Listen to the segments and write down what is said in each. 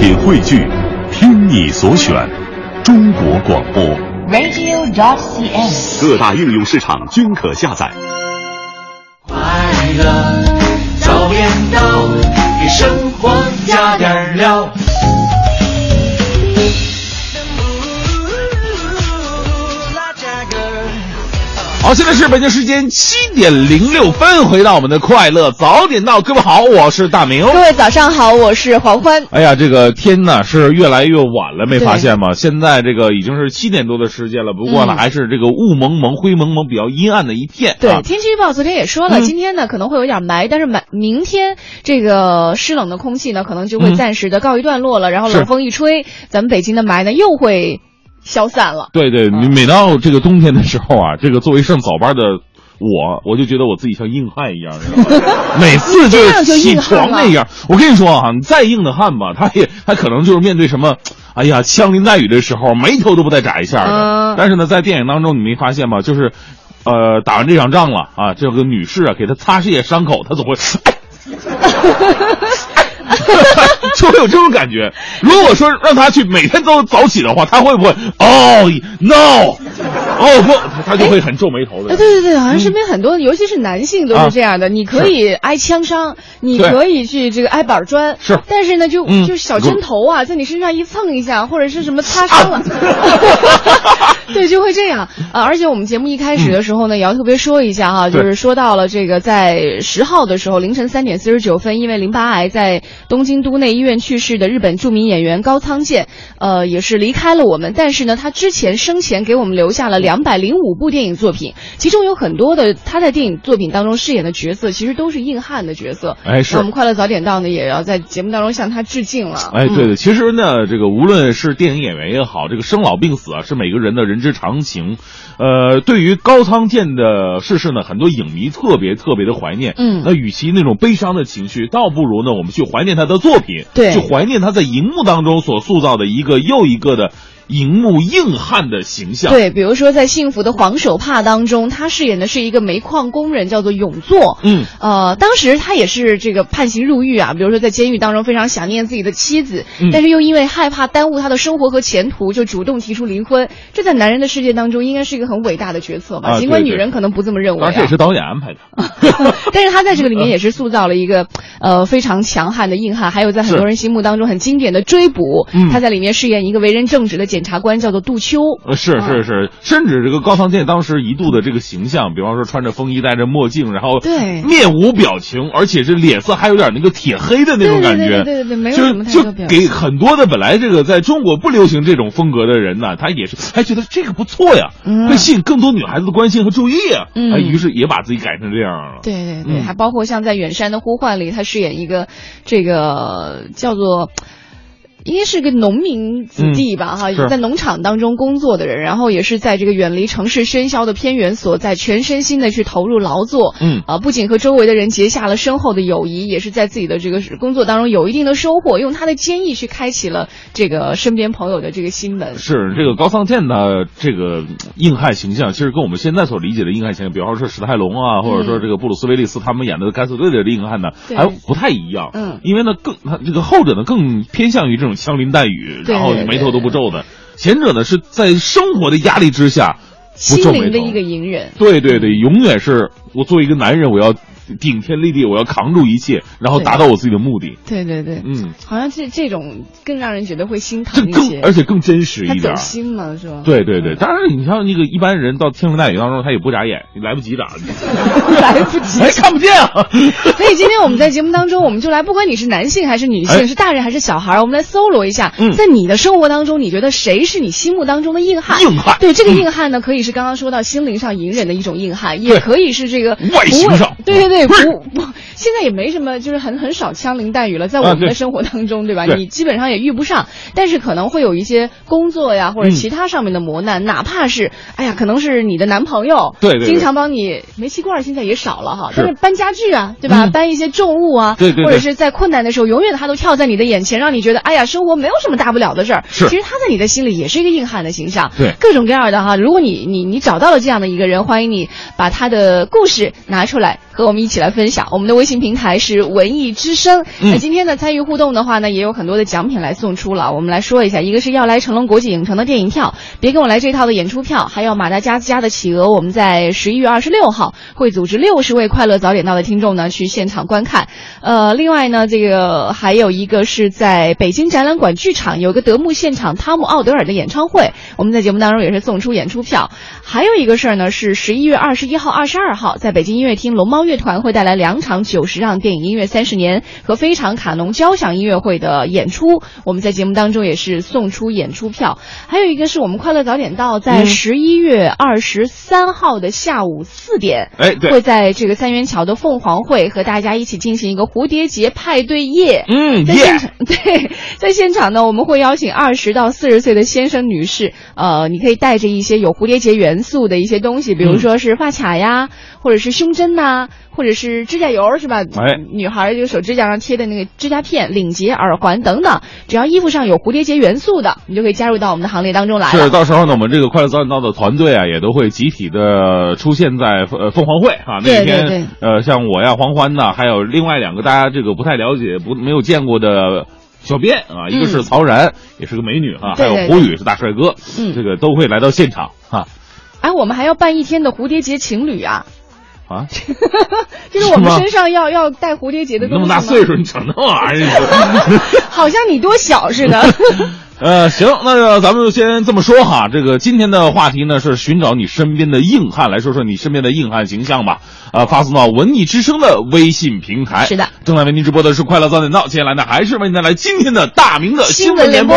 品汇聚，听你所选，中国广播。radio.dot.cn，。各大应用市场均可下载。快乐早点到，给生活加点料。好，现在是北京时间七点零六分，回到我们的快乐早点到，各位好，我是大明。各位早上好，我是黄欢。哎呀，这个天呐是越来越晚了，没发现吗？现在这个已经是七点多的时间了，不过呢，嗯还是这个雾蒙蒙、灰蒙蒙，比较阴暗的一片。对，啊、天气预报昨天也说了，嗯今天呢可能会有点霾，但是霾明天这个湿冷的空气呢，可能就会嗯暂时的告一段落了，然后冷风一吹，咱们北京的霾呢又会消散了。对对，嗯每到这个冬天的时候啊，这个作为上早班的我，我就觉得我自己像硬汉一样，你？每次就是起床那样。我跟你说啊，你再硬的汉吧，他也他可能就是面对什么，哎呀，枪林弹雨的时候，眉头都不带眨一下的。嗯但是呢，在电影当中，你没发现吗？就是，呃，打完这场仗了啊，这个女士啊，给他擦拭一下伤口，他总会。就会有这种感觉。如果说让他去每天都早起的话，他会不会？哦，no，哦不，他他就会很皱眉头哎，的。对对对，好像身边很多，尤其是男性都啊是这样的。你可以挨枪伤，你可以去这个挨板砖，是但是呢，就嗯就小针头啊，在你身上一蹭一下，或者是什么擦伤了，啊 对，就会这样啊。而且我们节目一开始的时候呢，也要特别说一下哈，就是说到了这个在十号的时候凌晨三点四十九分，因为淋巴癌在东京都内医院去世的日本著名演员高仓健，呃，也是离开了我们。但是呢，他之前生前给我们留下了两百零五部电影作品，其中有很多的他在电影作品当中饰演的角色，其实都是硬汉的角色。哎是那我们快乐早点到呢，也要在节目当中向他致敬了。哎，对嗯的，其实呢，这个无论是电影演员也好，这个生老病死啊，是每个人的人之常情。呃，对于高仓健的逝世呢，很多影迷特别特别的怀念。嗯那与其那种悲伤的情绪，倒不如呢，我们去怀念他的作品，对。去怀念他在荧幕当中所塑造的一个又一个的荧幕硬汉的形象。对，比如说在《幸福的黄手帕》当中，他饰演的是一个煤矿工人，叫做永作。嗯，呃，当时他也是这个判刑入狱啊，比如说在监狱当中非常想念自己的妻子，嗯但是又因为害怕耽误他的生活和前途，就主动提出离婚。这在男人的世界当中应该是一个很伟大的决策吧？啊尽管女人可能不这么认为、啊。当然这也是导演安排的。但是他在这个里面也是塑造了一个呃非常强悍的硬汉，还有在很多人心目当中很经典的追捕，嗯他在里面饰演一个为人正直的检察官，叫做杜秋。呃，是啊。是是，甚至这个高仓健当时一度的这个形象，比方说穿着风衣、戴着墨镜，然后对。面无表情，而且是脸色还有点那个铁黑的那种感觉，对对对对对对没有就什么太就多表情。给很多的本来这个在中国不流行这种风格的人呢，他也是还觉得这个不错呀，嗯。会吸引更多女孩子的关心和注意啊，于是也把自己改成这样了。对对对，嗯。还包括像在《远山的呼唤》里，他饰演一个这个叫做。应该是个农民子弟吧，哈、嗯在农场当中工作的人，然后也是在这个远离城市喧嚣的偏远所在，全身心的去投入劳作。嗯啊，不仅和周围的人结下了深厚的友谊，也是在自己的这个工作当中有一定的收获，用他的坚毅去开启了这个身边朋友的这个心门。是这个高仓健的这个硬汉形象，其实跟我们现在所理解的硬汉形象，比方说史泰龙啊，或者说这个布鲁斯威利斯他们演的敢死队的硬汉呢，对还不太一样。嗯因为呢更他这个后者呢更偏向于这种枪林弹雨，然后眉头都不皱的；前者呢是在生活的压力之下不皱眉头心灵的一个隐忍。对对对，永远是我作为一个男人，我要顶天立地，我要扛住一切，然后达到我自己的目的。对对对，嗯，好像这这种更让人觉得会心疼一些，而且更真实一点儿。心嘛，是吧？对对对，当然你像那个一般人到天林弹雨当中，他也不眨眼，你来不及眨，来不及。哎，看不见啊。所以今天我们在节目当中，我们就来，不管你是男性还是女性，哎是大人还是小孩，我们来搜罗一下，嗯在你的生活当中，你觉得谁是你心目当中的硬汉？硬汉对，这个嗯硬汉呢，可以是刚刚说到心灵上隐忍的一种硬汉，也可以是这个外形上对对对对，不不不，现在也没什么，就是很很少枪林弹雨了，在我们的生活当中，对吧？你基本上也遇不上，但是可能会有一些工作呀或者嗯其他上面的磨难，哪怕是哎呀，可能是你的男朋友，对对对经常帮你煤气罐现在也少了哈，是但是搬家具啊，对吧？嗯搬一些重物啊，对对对或者是在困难的时候，永远他都跳在你的眼前，让你觉得哎呀，生活没有什么大不了的事儿。是其实他在你的心里也是一个硬汉的形象。对各种各样的哈，如果你你你找到了这样的一个人，欢迎你把他的故事拿出来。和我们一起来分享。我们的微信平台是文艺之声。嗯那今天呢，参与互动的话呢，也有很多的奖品来送出了。我们来说一下，一个是要来成龙国际影城的电影票，别跟我来这套的演出票，还有马达加斯加的企鹅，我们在十一月二十六号会组织六十位快乐早点到的听众呢去现场观看。呃，另外呢，这个还有一个是在北京展览馆剧场有个德牧现场汤姆奥德尔的演唱会，我们在节目当中也是送出演出票。还有一个事儿呢，是十一月二十一号、二十二号，在北京音乐厅龙猫乐团会带来两场九十让电影音乐三十年和非常卡农交响音乐会的演出，我们在节目当中也是送出演出票。还有一个是我们快乐早点到，在嗯十一月二十三号的下午四点，哎，对，会在这个三元桥的凤凰会和大家一起进行一个蝴蝶结派对夜。嗯，耶，在现场，对，在现场呢，我们会邀请二十到四十岁的先生、女士，呃，你可以带着一些有蝴蝶结元素的一些东西，比如说是发卡呀，或者是胸针呐、或者是指甲油，是吧？哎。女孩儿就手指甲上贴的那个指甲片、领结、耳环等等，只要衣服上有蝴蝶结元素的，你就可以加入到我们的行列当中来是，到时候呢，我们这个快乐早点到的团队啊，也都会集体的出现在呃凤凰会啊那对对天。对呃，像我呀、黄欢呐，还有另外两个大家这个不太了解、不没有见过的小编啊，一个是曹然，也是个美女啊，还有胡宇是大帅哥，嗯。这个都会来到现场啊哎，我们还要办一天的蝴蝶结情侣啊，啊！就是我们身上要要带蝴蝶结的那东西吗么大岁数，你整那玩意儿？好像你多小似的。呃，行，那就咱们就先这么说哈。这个今天的话题呢是寻找你身边的硬汉，来说说你身边的硬汉形象吧。呃，发送到文艺之声的微信平台。是的，正在为您直播的是快乐早点到，接下来呢还是为您带来今天的大明的新闻联播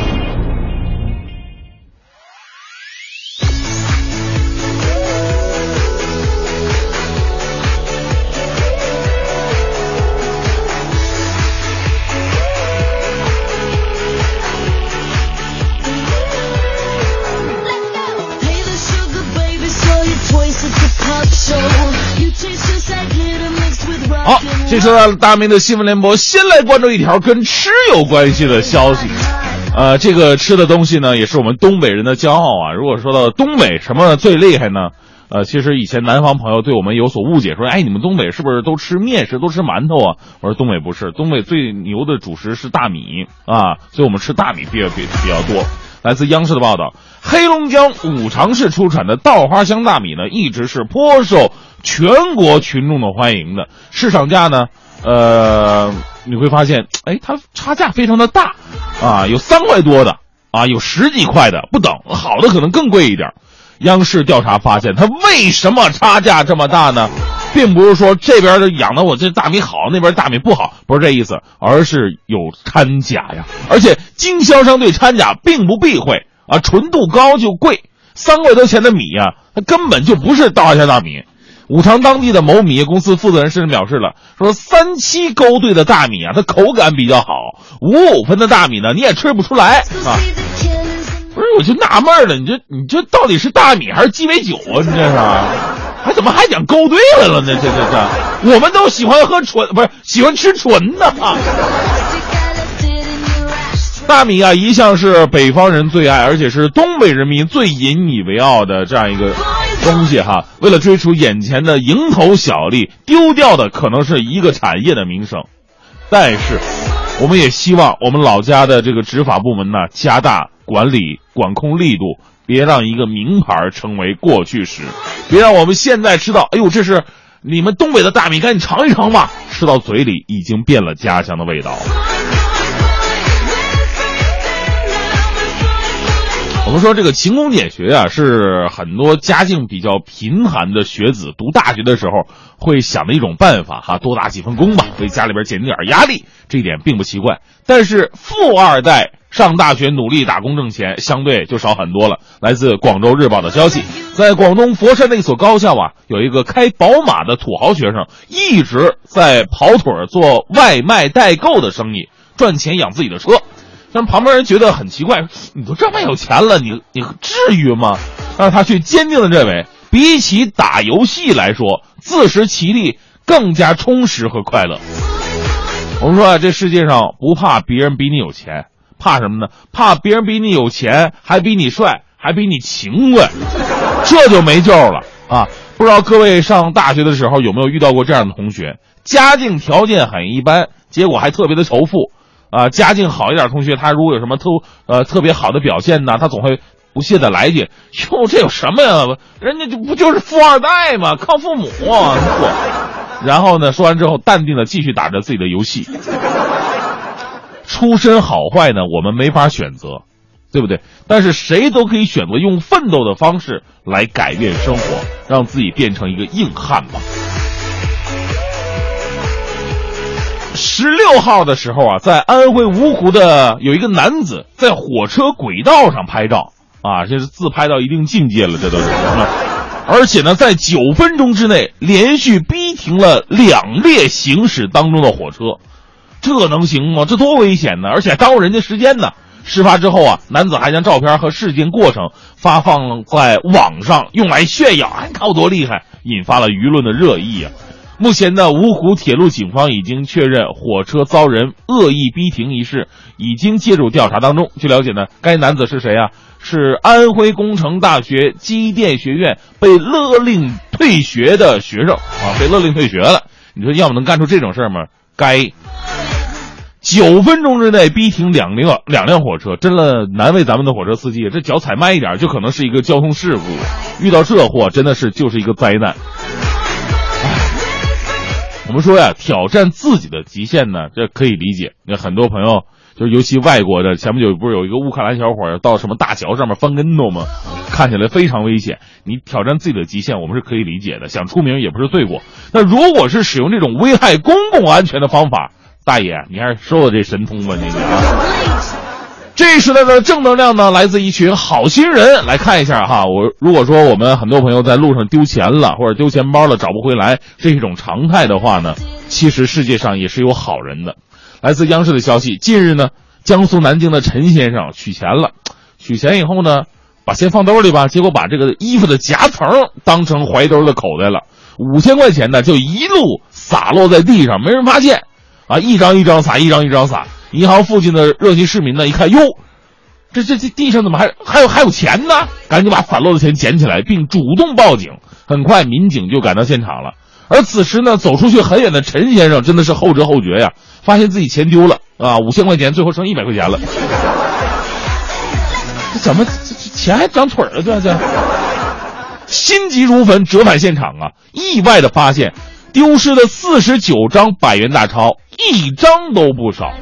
好，这时候大明的新闻联播，先来关注一条跟吃有关系的消息。呃，这个吃的东西呢，也是我们东北人的骄傲啊。如果说到东北什么最厉害呢？呃，其实以前南方朋友对我们有所误解，说，哎，你们东北是不是都吃面食，都吃馒头啊？我说东北不是，东北最牛的主食是大米啊，所以我们吃大米比较比比较多。来自央视的报道，黑龙江五常市出产的稻花香大米呢，一直是颇受全国群众的欢迎的。市场价呢，呃，你会发现，哎，它差价非常的大，啊，有三块多的，啊，有十几块的，不等，好的可能更贵一点。央视调查发现，它为什么差价这么大呢？并不是说这边的养的我这大米好，那边大米不好，不是这意思，而是有掺假呀。而且经销商对掺假并不避讳啊，纯度高就贵，三块多钱的米呀、它根本就不是稻花香大米。五常当地的某米业公司负责人甚至表示了，说三七勾兑的大米啊，它口感比较好，五五分的大米呢，你也吃不出来啊。不是，我就纳闷了，你这你这到底是大米还是鸡尾酒啊？你这是，还怎么还讲勾兑来了呢？这这这，我们都喜欢喝纯，不是喜欢吃纯的啊。大米啊，一向是北方人最爱，而且是东北人民最引以为傲的这样一个东西哈。为了追逐眼前的蝇头小利，丢掉的可能是一个产业的名声。但是，我们也希望我们老家的这个执法部门呢，加大管理管控力度，别让一个名牌成为过去式，别让我们现在吃到，哎呦，这是你们东北的大米，赶紧尝一尝吧，吃到嘴里已经变了家乡的味道了。我们说这个勤工俭学啊，是很多家境比较贫寒的学子读大学的时候会想的一种办法哈，多打几份工吧，为家里边减轻点压力，这一点并不奇怪。但是富二代上大学努力打工挣钱，相对就少很多了。来自广州日报的消息，在广东佛山的一所高校啊，有一个开宝马的土豪学生，一直在跑腿做外卖代购的生意，赚钱养自己的车。但旁边人觉得很奇怪，你都这么有钱了，你你至于吗？但是他却坚定的认为，比起打游戏来说，自食其力更加充实和快乐。我们说啊，这世界上不怕别人比你有钱，怕什么呢？怕别人比你有钱，还比你帅，还比你勤快，这就没救了啊！不知道各位上大学的时候有没有遇到过这样的同学？家境条件很一般，结果还特别的仇富，啊，家境好一点同学，他如果有什么特呃特别好的表现呢，他总会不屑的来一句：“哟，这有什么呀？人家就不就是富二代吗？靠父母。” 然后呢，说完之后，淡定的继续打着自己的游戏。出身好坏呢，我们没法选择。对不对？但是谁都可以选择用奋斗的方式来改变生活，让自己变成一个硬汉吧。十六号的时候啊，在安徽芜湖的有一个男子在火车轨道上拍照啊，这是自拍到一定境界了，这都是。而且呢，在九分钟之内连续逼停了两列行驶当中的火车，这能行吗？这多危险呢！而且耽误人家时间呢。事发之后啊，男子还将照片和事件过程发放在网上，用来炫耀，哎，看我多厉害，引发了舆论的热议啊。目前呢，芜湖铁路警方已经确认火车遭人恶意逼停一事，已经介入调查当中。据了解呢，该男子是谁啊？是安徽工程大学机电学院被勒令退学的学生啊，被勒令退学了。你说要么能干出这种事儿吗？该。九分钟之内逼停两辆两辆火车，真的难为咱们的火车司机。这脚踩慢一点，就可能是一个交通事故。遇到这货，真的是就是一个灾难。我们说呀，挑战自己的极限呢，这可以理解。那很多朋友，就尤其外国的，前不久不是有一个乌克兰小伙到什么大桥上面翻跟头吗？看起来非常危险。你挑战自己的极限，我们是可以理解的。想出名也不是罪过。那如果是使用这种危害公共安全的方法，大爷，你还是收了这神通吧，你啊！这时代的正能量呢，来自一群好心人。来看一下哈，我如果说我们很多朋友在路上丢钱了，或者丢钱包了找不回来，这是一种常态的话呢，其实世界上也是有好人的。来自央视的消息，近日呢，江苏南京的陈先生取钱了，取钱以后呢，把钱放兜里吧，结果把这个衣服的夹层当成怀兜的口袋了，五千块钱呢就一路洒落在地上，没人发现。啊，一张一张撒，一张一张撒。银行附近的热心市民呢，一看，哟，这这这地上怎么还还有还有钱呢？赶紧把散落的钱捡起来，并主动报警。很快，民警就赶到现场了。而此时呢，走出去很远的陈先生真的是后知后觉呀，发现自己钱丢了啊，五千块钱最后剩一百块钱了。这怎么这钱还长腿了？这这，心急如焚，折返现场啊，意外的发现。丢失的四十九张百元大钞，一张都不少。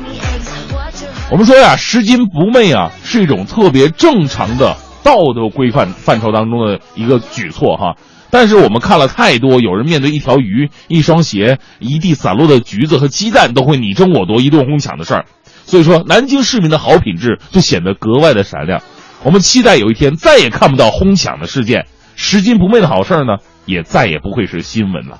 我们说呀，拾金不昧啊，是一种特别正常的道德规范范畴当中的一个举措哈。但是我们看了太多，有人面对一条鱼、一双鞋、一地散落的橘子和鸡蛋，都会你争我夺、一顿哄抢的事儿。所以说，南京市民的好品质就显得格外的闪亮。我们期待有一天再也看不到哄抢的事件，拾金不昧的好事儿呢，也再也不会是新闻了。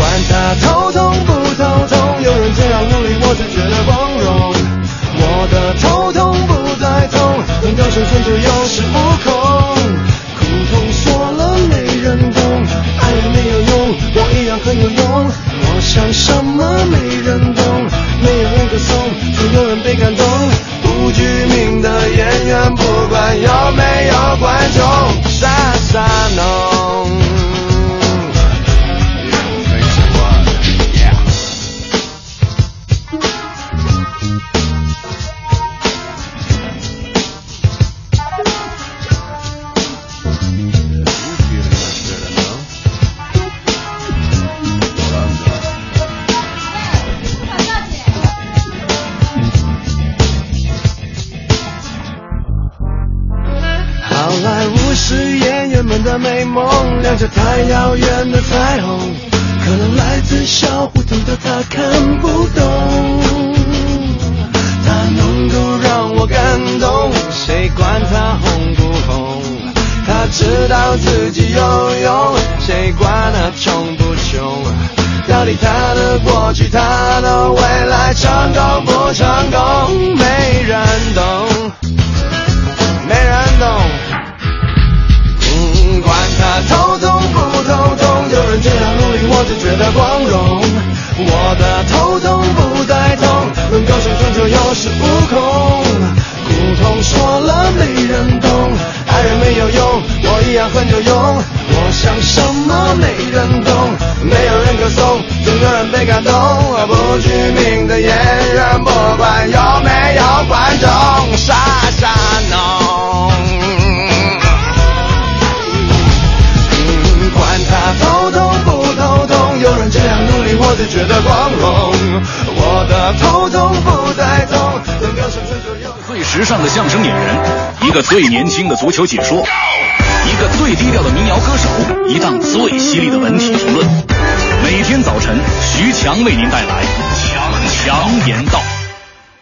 管他头痛不头痛有人这样努力我只觉得光荣我的头痛不再痛能够生存就有最年轻的足球解说，一个最低调的民谣歌手，一档最犀利的文体评论。每天早晨，徐强为您带来强强言道。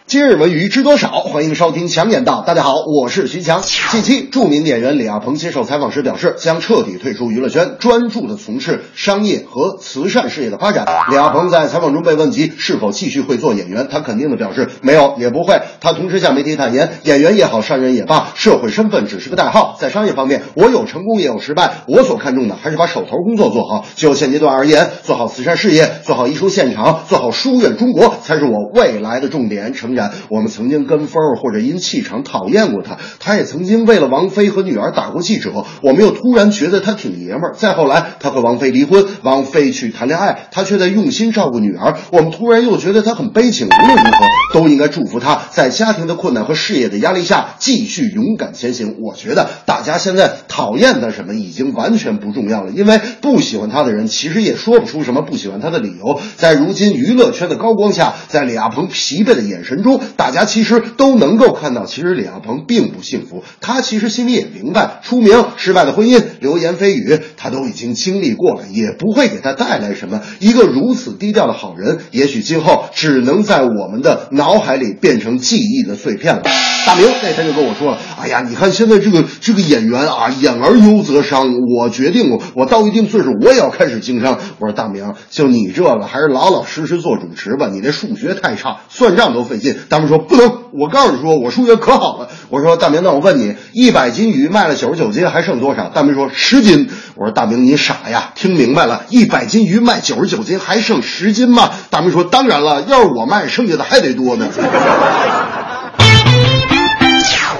今日文娱知多少？欢迎收听强言道。大家好，我是徐强。近期，著名演员李亚鹏接受采访时表示，将彻底退出娱乐圈，专注的从事商业和慈善事业的发展。李亚鹏在采访中被问及是否继续会做演员，他肯定的表示没有，也不会。他同时向媒体坦言，演员也好，商人也罢，社会身份只是个代号。在商业方面，我有成功也有失败，我所看重的还是把手头工作做好。就现阶段而言，做好慈善事业，做好艺术现场，做好书院中国，才是我未来的重点。诚然，我们曾经跟风或者因气场讨厌过他，他也曾经为了王菲和女儿打过记者，我们又突然觉得他挺爷们儿。再后来，他和王菲离婚，王菲去谈恋爱，他却在用心照顾女儿，我们突然又觉得他很悲情。无论如何，都应该祝福他在家庭的困难和事业的压力下继续勇敢前行。我觉得大家现在讨厌他什么已经完全不重要了，因为不喜欢他的人其实也说不出什么不喜欢他的理由。在如今娱乐圈的高光下，在李亚鹏疲惫的眼神中，大家其实都都能够看到，其实李亚鹏并不幸福。他其实心里也明白，出名、失败的婚姻、流言蜚语，他都已经经历过了，也不会给他带来什么。一个如此低调的好人，也许今后只能在我们的脑海里变成记忆的碎片了。大明那天就跟我说了：“哎呀，你看现在这个这个演员啊，演而优则商。我决定，我我到一定岁数，我也要开始经商。”我说：“大明，就你这个，还是老老实实做主持吧。你这数学太差，算账都费劲。”大明说：“不能，我告诉你说，我数学可好了。”我说：“大明，那我问你，一百斤鱼卖了九十九斤，还剩多少？”大明说：“十斤。”我说：“大明，你傻呀？听明白了，一百斤鱼卖九十九斤，还剩十斤吗？”大明说：“当然了，要是我卖，剩下的还得多呢。”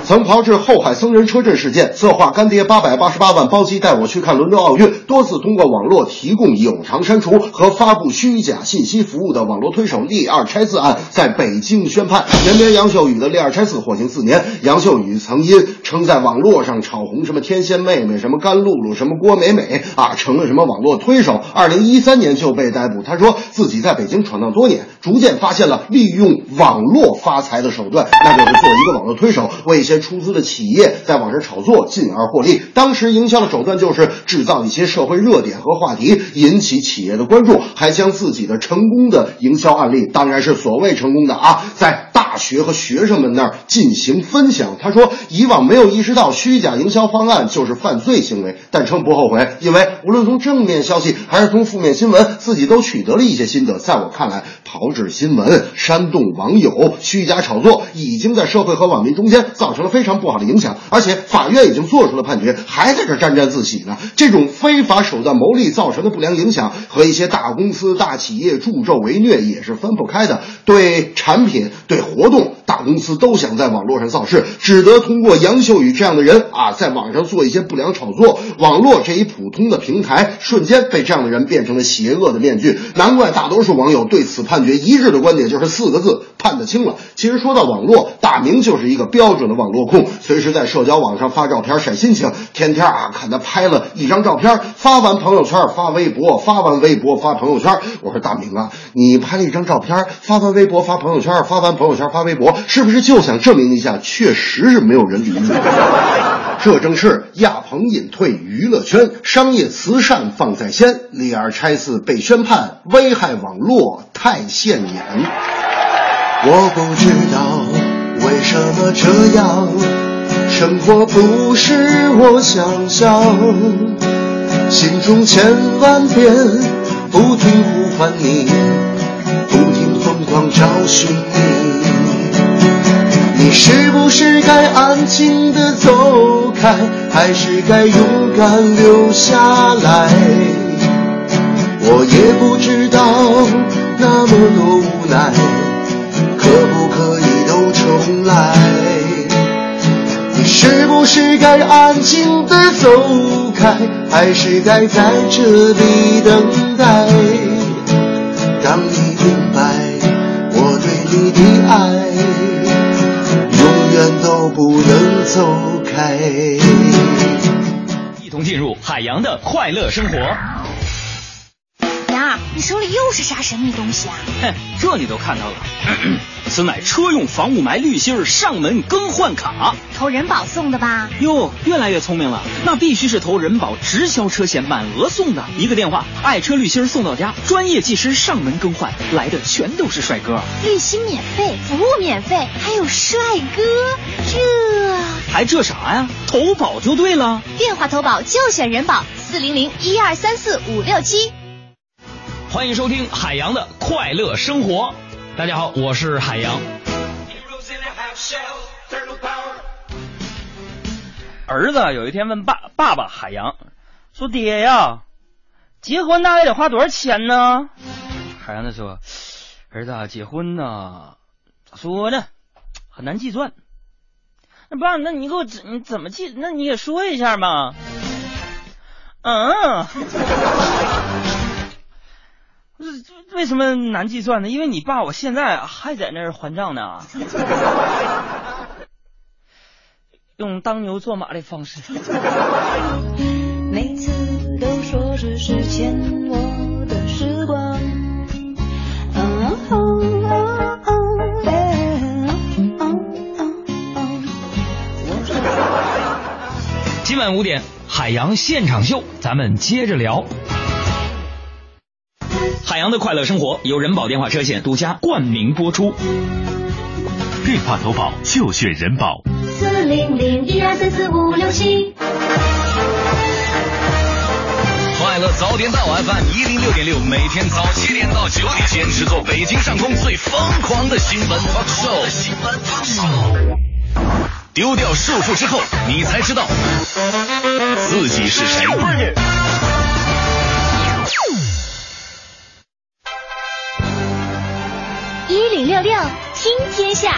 曾炮制后海僧人车震事件，策划干爹八百八十八万包机带我去看伦敦奥运，多次通过网络提供有偿删除和发布虚假信息服务的网络推手利二拆四案在北京宣判。原编杨秀宇的利二拆四获刑四年。杨秀宇曾因称在网络上炒红什么天仙妹妹、什么甘露露、什么郭美美啊，成了什么网络推手，二零一三年就被逮捕。他说自己在北京闯荡多年，逐渐发现了利用网络发财的手段，那就是做一个网络推手，为一些出资的企业在网上炒作，进而获利。当时营销的手段就是制造一些社会热点和话题，引起企业的关注，还将自己的成功的营销案例，当然是所谓成功的啊，在大学和学生们那儿进行分享。他说，以往没有意识到虚假营销方案就是犯罪行为，但称不后悔，因为无论从正面消息还是从负面新闻，自己都取得了一些心得。在我看来，炮制新闻、煽动网友、虚假炒作，已经在社会和网民中间造成了非常不好的影响，而且法院已经做出了判决，还在这沾沾自喜呢。这种非法手段谋利造成的不良影响，和一些大公司、大企业助纣为虐也是分不开的。对产品、对活动，大公司都想在网络上造势，只得通过杨秀宇这样的人啊，在网上做一些不良炒作。网络这一普通的平台，瞬间被这样的人变成了邪恶的面具。难怪大多数网友对此判决一致的观点就是四个字：判得轻了。其实说到网络，大明就是一个标准的网络控，随时在社交网上发照片晒心情，天天啊看他拍了一张照片，发完朋友圈发微博，发完微博发朋友圈。我说大明啊，你拍了一张照片，发完微博发朋友圈，发完朋友圈发微博，是不是就想证明一下，确实是没有人理你？这正是亚鹏隐退娱乐圈，商业慈善放在先，李二拆四被宣判，危害网络太现眼。我不知道为什么这样，生活不是我想象，心中千万遍不停呼唤你，不停疯狂找寻你。你是不是该安静的走开，还是该勇敢留下来？我也不知道那么多无奈，来？你是不是该安静的走开，还是该在这里等待？当你明白我对你的爱，永远都不能走开。一同进入海洋的快乐生活。你手里又是啥神秘东西啊？哼，这你都看到了，此乃车用防雾霾滤芯儿上门更换卡。投人保送的吧？哟，越来越聪明了，那必须是投人保直销车险满额送的，一个电话，爱车滤芯送到家，专业技师上门更换，来的全都是帅哥，滤芯免费，服务免费，还有帅哥，这还这啥呀？投保就对了。电话投保就选人保，四零零一二三四五六七。欢迎收听海洋的快乐生活。大家好，我是海洋。儿子有一天问爸爸爸海洋说：“爹呀，结婚大概得花多少钱呢？”海洋他说：“儿子，结婚呢，咋说呢？很难计算。那爸，那你给我你怎么计？那你也说一下嘛。”嗯。为什么难计算呢？因为你爸我现在还在那儿还账呢，用当牛做马的方式。每次都说只是欠我的时光。今晚五点，海洋现场秀，咱们接着聊。海洋的快乐生活由人保电话车险独家冠名播出，电话投保就选人保。四零零一二三四五六七。快乐早点到 FM 一零六点六，每天早七点到九点，坚持做北京上空最疯狂的新闻 talk show。新闻 talk show。丢掉束缚之后，你才知道自己是谁。零六六听天下。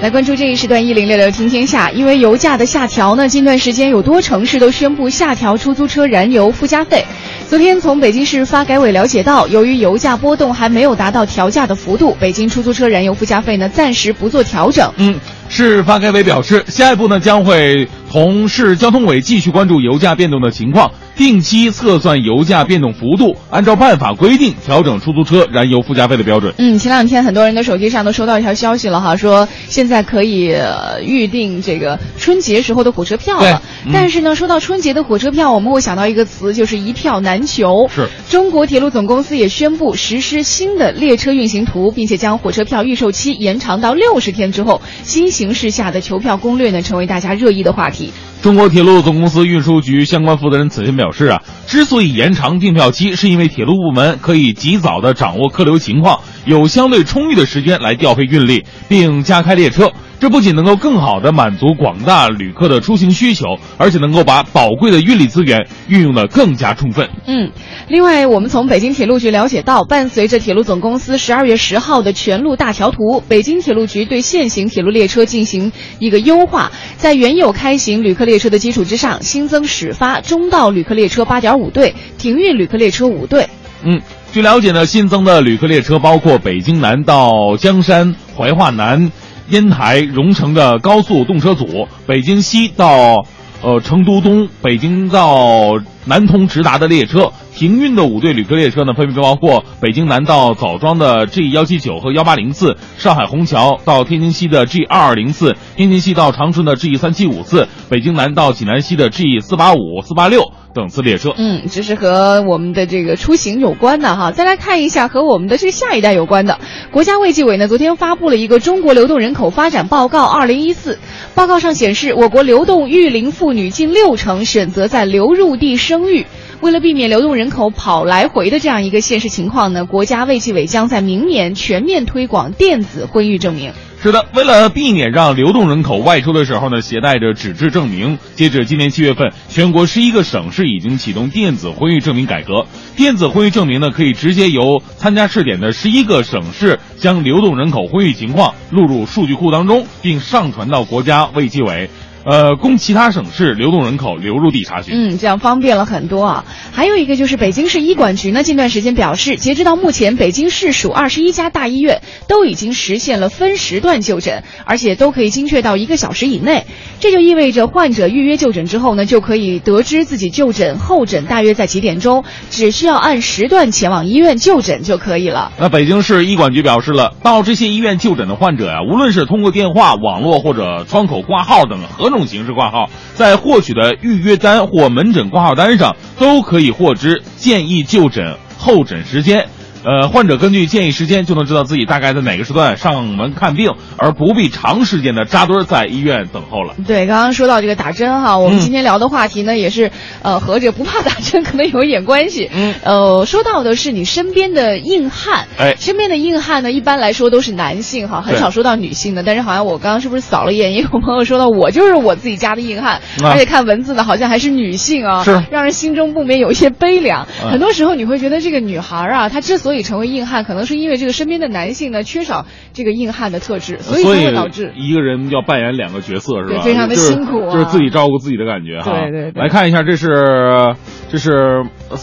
来关注这一时段一零六六听天下，因为油价的下调呢，近段时间有多城市都宣布下调出租车燃油附加费。昨天从北京市发改委了解到，由于油价波动还没有达到调价的幅度，北京出租车燃油附加费呢暂时不做调整。嗯，市发改委表示，下一步呢将会同市交通委继续关注油价变动的情况，定期测算油价变动幅度，按照办法规定调整出租车燃油附加费的标准。嗯，前两天很多人的手机上都收到一条消息了哈，说现在可以、呃预定这个春节时候的火车票了。嗯但是呢，说到春节的火车票，我们会想到一个词，就是一票难求。是中国铁路总公司也宣布实施新的列车运行图，并且将火车票预售期延长到六十天之后，新形势下的求票攻略呢，成为大家热议的话题。中国铁路总公司运输局相关负责人此前表示啊，之所以延长订票期，是因为铁路部门可以及早的掌握客流情况，有相对充裕的时间来调配运力，并加开列车。这不仅能够更好的满足广大旅客的出行需求，而且能够把宝贵的运力资源运用得更加充分。嗯，另外，我们从北京铁路局了解到，伴随着铁路总公司十二月十号的全路大调图，北京铁路局对现行铁路列车进行一个优化，在原有开行旅客列车的基础之上，新增始发、中到旅客列车八点五对，停运旅客列车五对。嗯，据了解呢，新增的旅客列车包括北京南到江山、怀化南、烟台、荣成的高速动车组，北京西到呃成都东、北京到南通直达的列车。停运的五对旅客列车呢，分别包括北京南到枣庄的 G 幺七九和幺八零次，上海虹桥到天津西的 G 二二零次，天津西到长春的 G 三七五次，北京南到济南西的 G 四八五、四八六等次列车。嗯，这是和我们的这个出行有关的哈。再来看一下和我们的这个下一代有关的。国家卫计委呢，昨天发布了一个《中国流动人口发展报告（二零一四）》。报告上显示，我国流动育龄妇女近六成选择在流入地生育。为了避免流动人口跑来回的这样一个现实情况呢，国家卫计委将在明年全面推广电子婚育证明。是的，为了避免让流动人口外出的时候呢携带着纸质证明，截止今年七月份，全国十一个省市已经启动电子婚育证明改革。电子婚育证明呢，可以直接由参加试点的十一个省市将流动人口婚育情况录入数据库当中，并上传到国家卫计委。呃，供其他省市流动人口流入地查询。嗯，这样方便了很多啊。还有一个就是北京市医管局呢，近段时间表示，截止到目前，北京市属二十一家大医院都已经实现了分时段就诊，而且都可以精确到一个小时以内。这就意味着患者预约就诊之后呢，就可以得知自己就诊候诊大约在几点钟，只需要按时段前往医院就诊就可以了。那北京市医管局表示了，到这些医院就诊的患者呀、无论是通过电话、网络或者窗口挂号等何种种形式挂号，在获取的预约单或门诊挂号单上，都可以获知建议就诊候诊时间。呃，患者根据建议时间就能知道自己大概在哪个时段上门看病，而不必长时间的扎堆儿在医院等候了。对，刚刚说到这个打针哈，我们嗯今天聊的话题呢，也是呃和这不怕打针可能有一点关系。嗯，呃，说到的是你身边的硬汉，哎身边的硬汉呢，一般来说都是男性哈，很少说到女性的。但是好像我刚刚是不是扫了一眼，也有朋友说到我就是我自己家的硬汉，嗯而且看文字呢，好像还是女性啊，是让人心中不免有一些悲凉。嗯很多时候你会觉得这个女孩啊，她之所以成为硬汉，可能是因为这个身边的男性呢缺少这个硬汉的特质，所以才会导致。一个人要扮演两个角色是吧？对非常的就是辛苦啊就是自己照顾自己的感觉哈。对对对来看一下，这是这是呃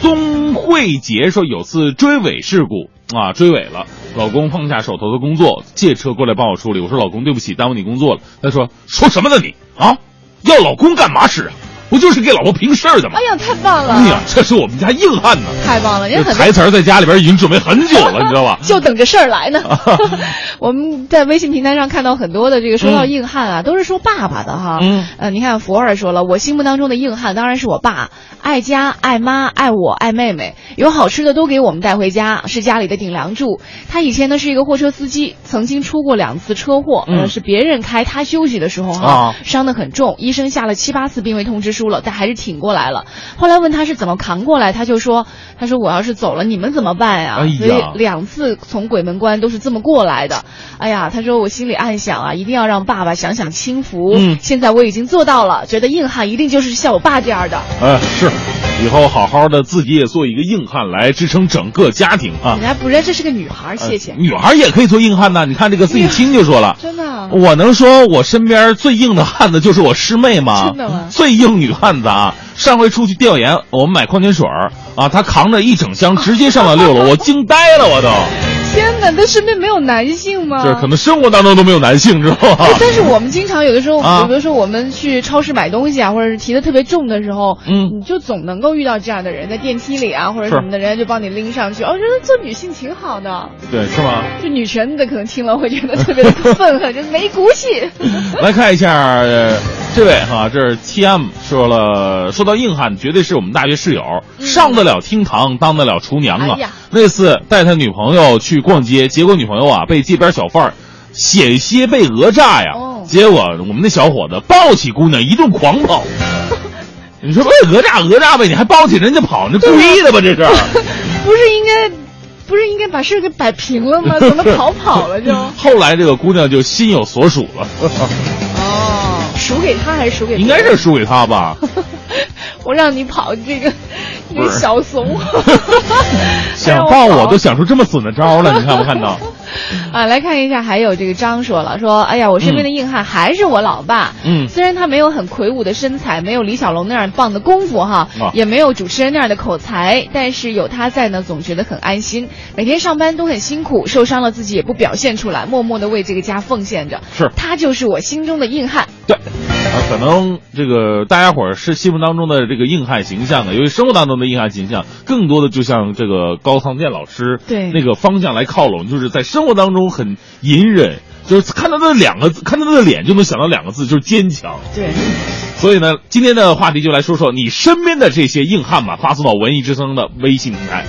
宗慧杰说有次追尾事故啊，追尾了，老公放下手头的工作，借车过来帮我处理。我说老公对不起，耽误你工作了。他说说什么呢你啊？要老公干嘛使啊？不就是给老婆平事儿的吗哎？呀，太棒了！哎呀，这是我们家硬汉呢。太棒了！人这台词儿在家里边已经准备很久了，你知道吧？就等着事儿来呢。我们在微信平台上看到很多的这个说到硬汉啊，都是说爸爸的哈。嗯呃，你看福儿说了，我心目当中的硬汉当然是我爸，爱家、爱妈、爱我、爱妹妹，有好吃的都给我们带回家，是家里的顶梁柱。他以前呢是一个货车司机，曾经出过两次车祸，嗯呃，是别人开，他休息的时候哈，啊伤得很重，医生下了七八次病危通知书了，但还是挺过来了。后来问他是怎么扛过来，他就说，他说我要是走了，你们怎么办呀？哎呀所以两次从鬼门关都是这么过来的。哎呀，他说我心里暗想啊，一定要让爸爸享享清福。嗯现在我已经做到了，觉得硬汉一定就是像我爸这样的。嗯，是，以后好好的自己也做一个硬汉来支撑整个家庭啊你还不认这是个女孩，谢谢。呃女孩也可以做硬汉呐。你看这个自己亲就说了，真的啊我能说我身边最硬的汉子就是我师妹吗？真的吗最硬女汉子啊！上回出去调研，我们买矿泉水儿啊，她扛着一整箱直接上了六楼，我惊呆了，我都。天哪，他身边没有男性吗？就是可能生活当中都没有男性，知道吧？哎但是我们经常有的时候，啊比如说我们去超市买东西啊，或者是提的特别重的时候，嗯你就总能够遇到这样的人，在电梯里啊或者什么的，人家就帮你拎上去。哦，觉得做女性挺好的，对，是吗？就女权的可能听了会觉得特别的愤恨，就没骨气。来看一下、呃这位哈，这是 T M 说了，说到硬汉，绝对是我们大学室友，上得了厅堂，当得了厨娘啊。那次带他女朋友去逛街，结果女朋友啊被街边小贩儿险些被讹诈呀。哦结果我们那小伙子抱起姑娘一顿狂跑。你说被讹诈讹诈呗，你还抱起人家跑，那故意的吧？这是。不是应该，不是应该把事儿给摆平了吗？怎么 逃跑了就？后来这个姑娘就心有所属了，哦，输给他还是输给？应该是输给他吧。我让你跑，这个你小怂。想抱我都想出这么损的招了，你看没看到？啊，来看一下，还有这个张说了，说，哎呀，我身边的硬汉还是我老爸。嗯虽然他没有很魁梧的身材，没有李小龙那样棒的功夫哈，啊也没有主持人那样的口才，但是有他在呢，总觉得很安心。每天上班都很辛苦，受伤了自己也不表现出来，默默的为这个家奉献着。是他就是我心中的硬汉。对，啊，可能这个大家伙儿是心目当中的这个硬汉形象啊，由于生活当中的硬汉形象，更多的就像这个高仓健老师对那个方向来靠拢，就是在生活当中很隐忍，就是看到他的两个字，看到他的脸就能想到两个字，就是坚强。对，所以呢，今天的话题就来说说你身边的这些硬汉吧，发送到文艺之声的微信平台。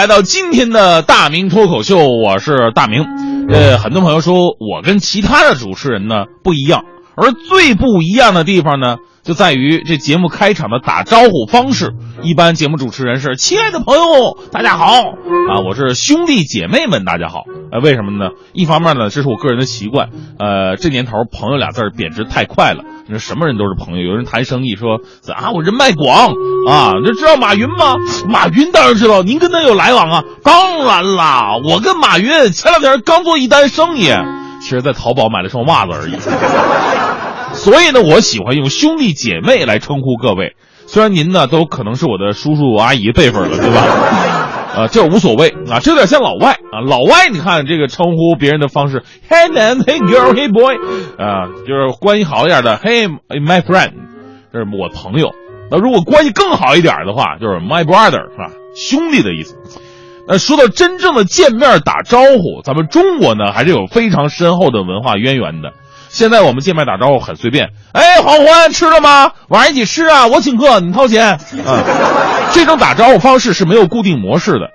来到今天的大明脱口秀，我是大明。呃，很多朋友说我跟其他的主持人呢不一样，而最不一样的地方呢，就在于这节目开场的打招呼方式。一般节目主持人是“亲爱的朋友，大家好”，啊，我是兄弟姐妹们，大家好。呃，为什么呢？一方面呢，这是我个人的习惯。呃，这年头“朋友”俩字贬值太快了。你说什么人都是朋友。有人谈生意说啊，我人脉广啊，这知道马云吗？马云当然知道，您跟他有来往啊？当然啦，我跟马云前两天刚做一单生意，其实在淘宝买了双袜子而已。所以呢，我喜欢用兄弟姐妹来称呼各位。虽然您呢都可能是我的叔叔阿姨辈分了，对吧？啊，这无所谓啊，这有点像老外啊。老外，你看这个称呼别人的方式，Hey man，Hey girl，Hey boy，啊，就是关系好一点的，Hey my friend，这是我朋友。那如果关系更好一点的话，就是 my brother，是吧？兄弟的意思。那说到真正的见面打招呼，咱们中国呢还是有非常深厚的文化渊源的。现在我们见面打招呼很随便，哎，黄欢吃了吗？晚上一起吃啊，我请客，你掏钱。啊，这种打招呼方式是没有固定模式的，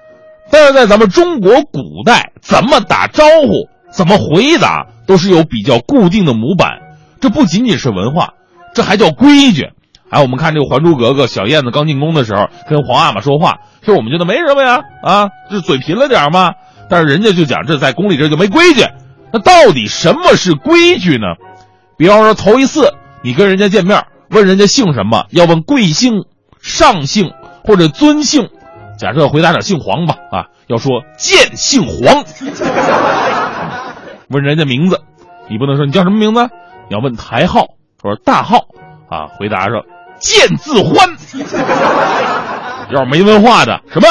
但是在咱们中国古代，怎么打招呼，怎么回答，都是有比较固定的模板。这不仅仅是文化，这还叫规矩。哎，我们看这个《还珠格格》，小燕子刚进宫的时候跟皇阿玛说话，说我们觉得没什么呀，啊，这嘴贫了点儿嘛。但是人家就讲这在宫里这就没规矩。那到底什么是规矩呢？比方说头一次你跟人家见面，问人家姓什么，要问贵姓、上姓或者尊姓。假设回答者姓黄吧，啊，要说见姓黄。问人家名字，你不能说你叫什么名字，你要问台号，说大号，啊，回答说见字欢。要是没文化的，什么？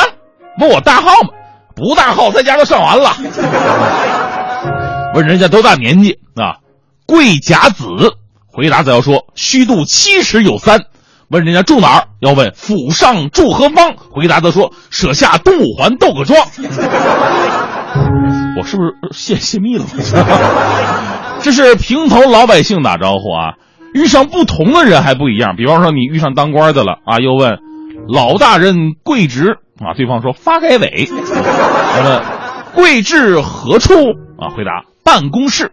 问我大号吗？不大号，在家都上完了。问人家多大年纪啊？贵甲子回答则要说虚度七十有三。问人家住哪儿，要问府上住何方，回答则说舍下东五环斗个庄。我是不是泄泄密了？这是平头老百姓打招呼啊，遇上不同的人还不一样。比方说你遇上当官的了啊，又问老大人贵职啊，对方说发改委。问贵至何处啊？回答办公室。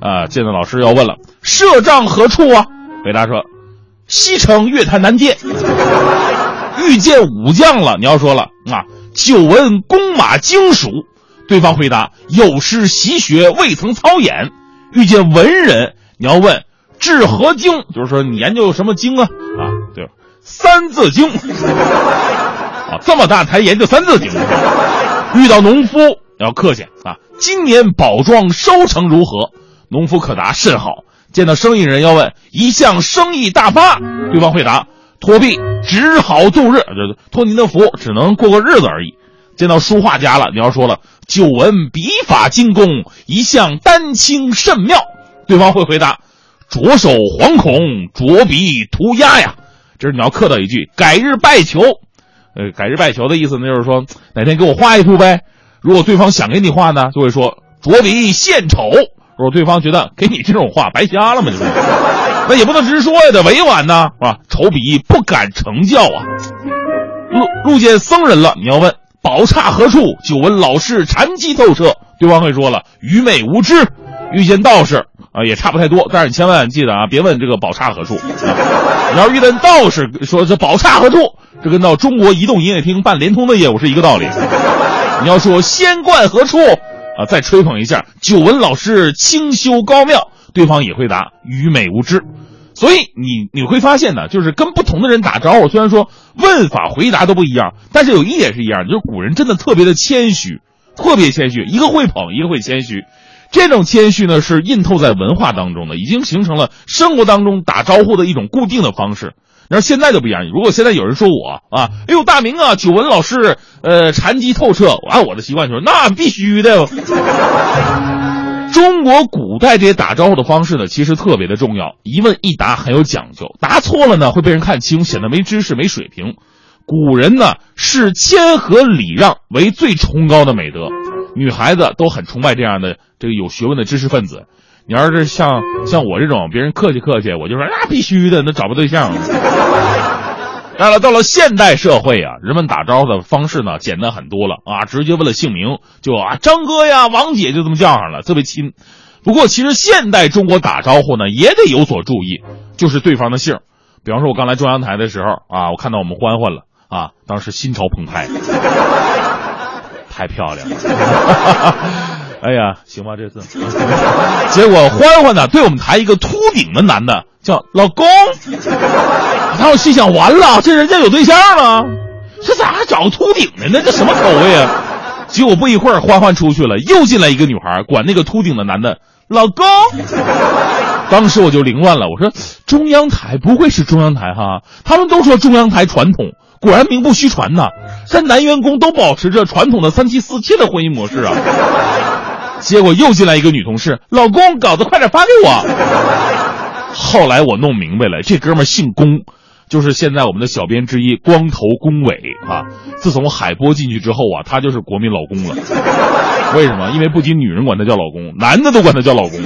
啊，见到老师要问了，社帐何处啊？回答说西城月坛南街。遇见武将了，你要说了啊，久闻弓马精熟。对方回答有失习学，未曾操演。遇见文人，你要问治何经，就是说你研究什么经啊？啊，对，三字经。啊，这么大才研究三字经。遇到农夫要客气啊，今年宝庄收成如何？农夫可答甚好。见到生意人要问一向生意大发，对方回答托币只好度日，就是托您的福，只能过个日子而已。见到书画家了，你要说了久闻笔法精工，一向丹青甚妙，对方会回答着手惶恐，着笔涂鸦呀。这是你要客套一句，改日拜求。呃，改日拜求的意思呢，就是说哪天给我画一幅呗。如果对方想给你画呢，就会说着笔献丑。如果对方觉得给你这种画白瞎了嘛，就是 那也不能直说呀，得委婉呢，啊？丑笔不敢成教啊。路路见僧人了，你要问宝刹何处？久闻老师禅机透彻，对方会说了愚昧无知。遇见道士啊，也差不太多，但是你千万记得啊，别问这个宝刹何处。你要遇见道士说这宝刹何处，这跟到中国移动营业厅办联通的业务是一个道理。你要说仙冠何处？啊，再吹捧一下，久闻老师清修高妙，对方也会答愚昧无知。所以你你会发现呢，就是跟不同的人打招呼，虽然说问法回答都不一样，但是有一点是一样的，就是古人真的特别的谦虚，特别谦虚，一个会捧，一个会谦虚。这种谦虚呢，是印透在文化当中的，已经形成了生活当中打招呼的一种固定的方式。然后现在就不一样，如果现在有人说我啊，哎呦大明啊，久闻老师呃禅机透彻，按我的习惯就说那必须的。中国古代这些打招呼的方式呢，其实特别的重要，一问一答很有讲究，答错了呢会被人看清，显得没知识没水平。古人呢视谦和礼让为最崇高的美德，女孩子都很崇拜这样的这个有学问的知识分子。你要是像像我这种，别人客气客气，我就说那必须的，那找不对象。当然了，到了现代社会啊，人们打招呼的方式呢简单很多了啊，直接问了姓名就啊张哥呀、王姐就这么叫上了，特别亲。不过其实现代中国打招呼呢也得有所注意，就是对方的姓。比方说，我刚来中央台的时候啊，我看到我们欢欢了啊，当时心潮澎湃，太漂亮了。哎呀，行吧，这次。结果欢欢呢，对我们台一个秃顶的男的叫老公。然后心想，完了，这人家有对象了，这咋还找个秃顶的呢？这什么口味啊？结果不一会儿，欢欢出去了，又进来一个女孩，管那个秃顶的男的老公。当时我就凌乱了，我说中央台不会是中央台哈？他们都说中央台传统，果然名不虚传呐。这男员工都保持着传统的三妻四妾的婚姻模式啊。结果又进来一个女同事，老公稿子快点发给我。后来我弄明白了，这哥们姓龚，就是现在我们的小编之一光头龚伟啊。自从海波进去之后啊，他就是国民老公了。为什么？因为不仅女人管他叫老公，男的都管他叫老公。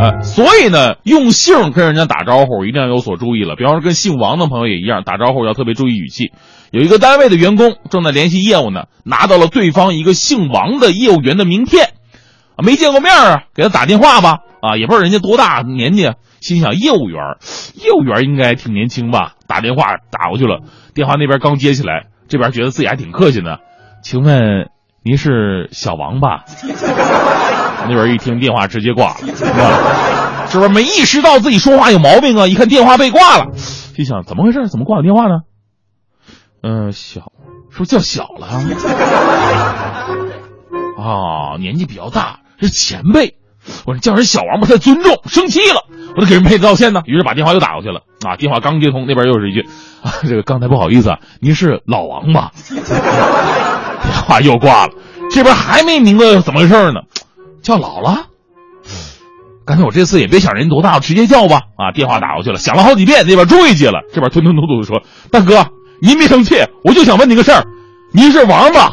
啊，所以呢，用姓跟人家打招呼一定要有所注意了。比方说，跟姓王的朋友也一样，打招呼要特别注意语气。有一个单位的员工正在联系业务呢，拿到了对方一个姓王的业务员的名片，啊，没见过面啊，给他打电话吧，啊，也不知道人家多大年纪，心想业务员，业务员应该挺年轻吧，打电话打过去了，电话那边刚接起来，这边觉得自己还挺客气呢，请问您是小王吧？那边一听电话直接挂了，是不是没意识到自己说话有毛病啊？一看电话被挂了，心想怎么回事？怎么挂我电话呢？嗯，小，是不是叫小了？啊，年纪比较大，是前辈。我说叫人小王不太尊重，生气了，我得给人赔礼道歉呢。于是把电话又打过去了。啊，电话刚接通，那边又是一句，啊，这个刚才不好意思啊，您是老王吧？电话又挂了，这边还没明白怎么回事呢，叫老了。干脆我这次也别想人多大，我直接叫吧。啊，电话打过去了，响了好几遍，那边终于接了，这边吞吞吐吐的说：“大哥，您别生气，我就想问你个事儿，您是王八？”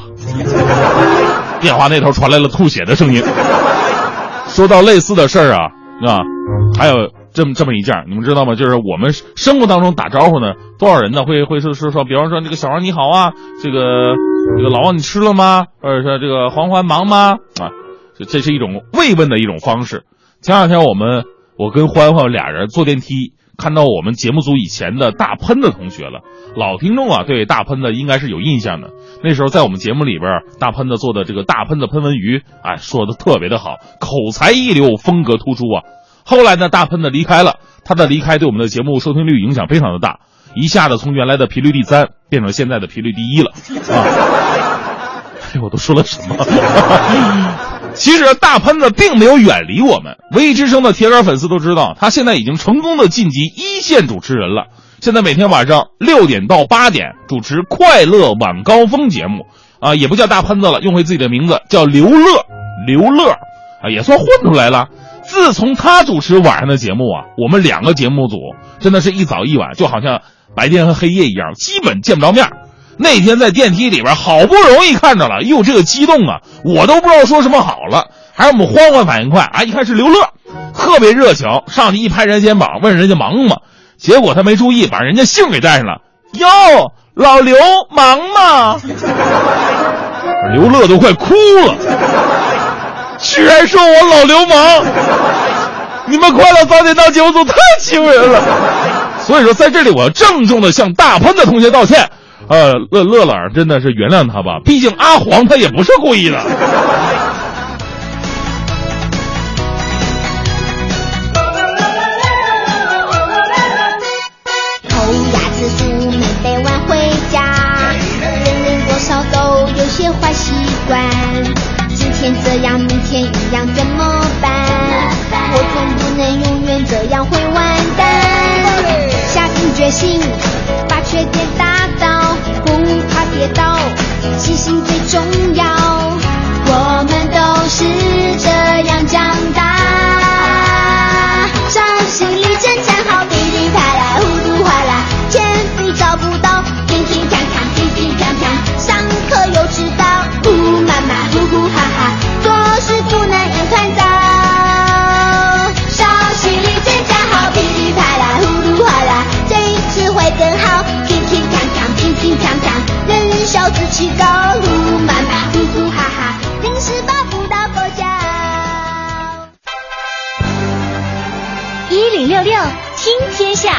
电话那头传来了吐血的声音。说到类似的事儿啊，啊，还有这么这么一件，你们知道吗？就是我们生活当中打招呼呢，多少人呢会会说说说，比方说这个小王你好啊，这个这个老王你吃了吗？或者说这个黄欢忙吗？啊，这是一种慰问的一种方式。前两天我们我跟欢欢俩人坐电梯。看到我们节目组以前的大喷的同学了，老听众啊，对大喷的应该是有印象的。那时候在我们节目里边，大喷的做的这个大喷的喷文鱼，哎，说的特别的好，口才一流，风格突出啊。后来呢，大喷的离开了，他的离开对我们的节目收听率影响非常的大，一下子从原来的频率第三变成现在的频率第一了啊！哎，我都说了什么？其实大喷子并没有远离我们，文艺之声的铁杆粉丝都知道，他现在已经成功的晋级一线主持人了。现在每天晚上六点到八点主持《快乐晚高峰》节目，啊，也不叫大喷子了，用回自己的名字叫刘乐，刘乐，啊，也算混出来了。自从他主持晚上的节目啊，我们两个节目组真的是一早一晚，就好像白天和黑夜一样，基本见不着面。那天在电梯里边，好不容易看着了，哟，这个激动啊，我都不知道说什么好了。还是我们欢欢反应快啊，一看是刘乐，特别热情，上去一拍人肩膀，问人家忙吗？结果他没注意，把人家姓给带上了。哟，老刘忙吗？刘乐都快哭了，居然说我老流氓！你们快乐早点到节目组太欺负人了。所以说，在这里我要郑重的向大喷的同学道歉。呃，乐乐乐真的是原谅他吧，毕竟阿黄他也不是故意的。偷鸭子出门得晚回家，人人多少都有些坏习惯。今天这样，明天一样，怎么办？我总不能永远这样会完蛋。下定决心，把缺点打，跌倒，信心最重要。我们都是这样长大。人小志气高，路漫漫，呼呼哈哈，临时抱不到佛脚。一零六六听天下，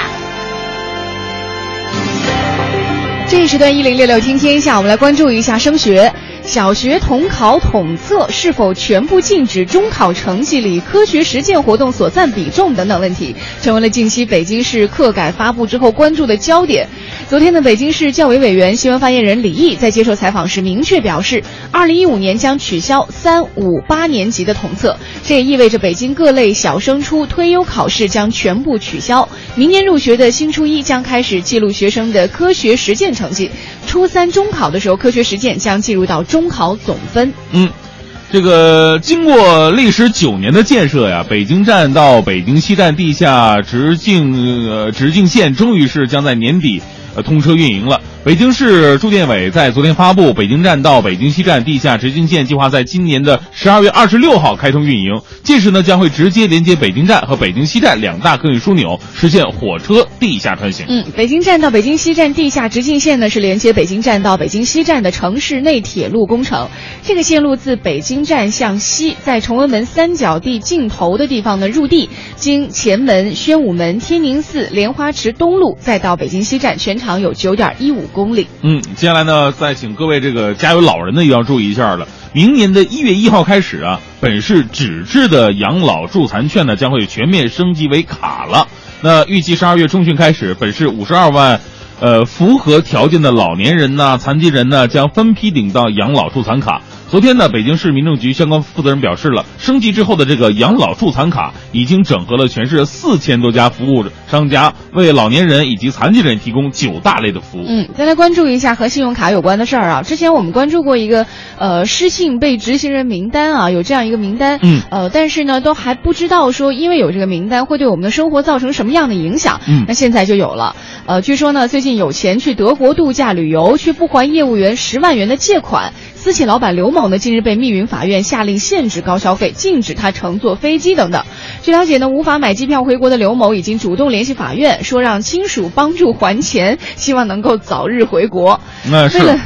这一时段一零六六听天下，我们来关注一下升学。小学统考统测是否全部禁止中考成绩里科学实践活动所占比重等等问题，成为了近期北京市课改发布之后关注的焦点。昨天的北京市教委委员、新闻发言人李毅在接受采访时明确表示，二零一五年将取消三五八年级的统测，这也意味着北京各类小升初推优考试将全部取消。明年入学的新初一将开始记录学生的科学实践成绩，初三中考的时候，科学实践将进入到中考总分。嗯，这个经过历时九年的建设呀，北京站到北京西站地下直径呃直径线终于是将在年底呃通车运营了。北京市住建委在昨天发布，北京站到北京西站地下直径线计划在今年的十二月二十六号开通运营，届时呢将会直接连接北京站和北京西站两大客运枢纽，实现火车地下穿行。嗯，北京站到北京西站地下直径线呢是连接北京站到北京西站的城市内铁路工程。这个线路自北京站向西，在崇文门三角地尽头的地方呢入地，经前门、宣武门、天宁寺、莲花池东路，再到北京西站，全长有九点一五公里。嗯，接下来呢，再请各位这个家有老人的也要注意一下了。明年的一月一号开始啊，本市纸质的养老助残券呢将会全面升级为卡了。那预计十二月中旬开始，本市五十二万，呃，符合条件的老年人呢、残疾人呢将分批领到养老助残卡。昨天呢，北京市民政局相关负责人表示了，升级之后的这个养老助残卡已经整合了全市四千多家服务商家，为老年人以及残疾人提供九大类的服务。嗯，再来关注一下和信用卡有关的事儿啊。之前我们关注过一个呃失信被执行人名单啊，有这样一个名单，嗯，呃，但是呢都还不知道说因为有这个名单会对我们的生活造成什么样的影响。嗯那现在就有了。呃，据说呢最近有钱去德国度假旅游，却不还业务员十万元的借款。私企老板刘某呢，近日被密云法院下令限制高消费，禁止他乘坐飞机等等。据了解呢，无法买机票回国的刘某已经主动联系法院，说让亲属帮助还钱，希望能够早日回国。那是为了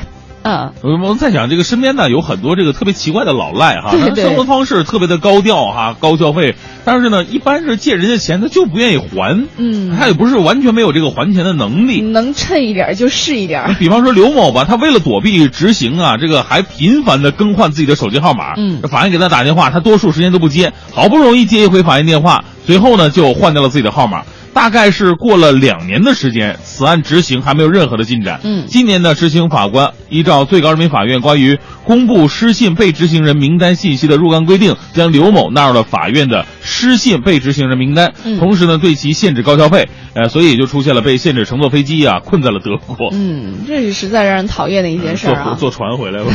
嗯，我们在想这个身边呢有很多这个特别奇怪的老赖哈，他对对生活方式特别的高调哈，高消费，但是呢，一般是借人家钱他就不愿意还，嗯，他也不是完全没有这个还钱的能力。能趁一点就是一点。比方说刘某吧，他为了躲避执行啊，这个还频繁的更换自己的手机号码。嗯法院给他打电话，他多数时间都不接，好不容易接一回法院电话，随后呢就换掉了自己的号码。大概是过了两年的时间，此案执行还没有任何的进展。嗯今年呢，执行法官依照最高人民法院关于公布失信被执行人名单信息的若干规定，将刘某纳入了法院的失信被执行人名单，嗯同时呢对其限制高消费。呃，所以也就出现了被限制乘坐飞机啊，困在了德国。嗯，这是实在让人讨厌的一件事！坐 坐船回来了，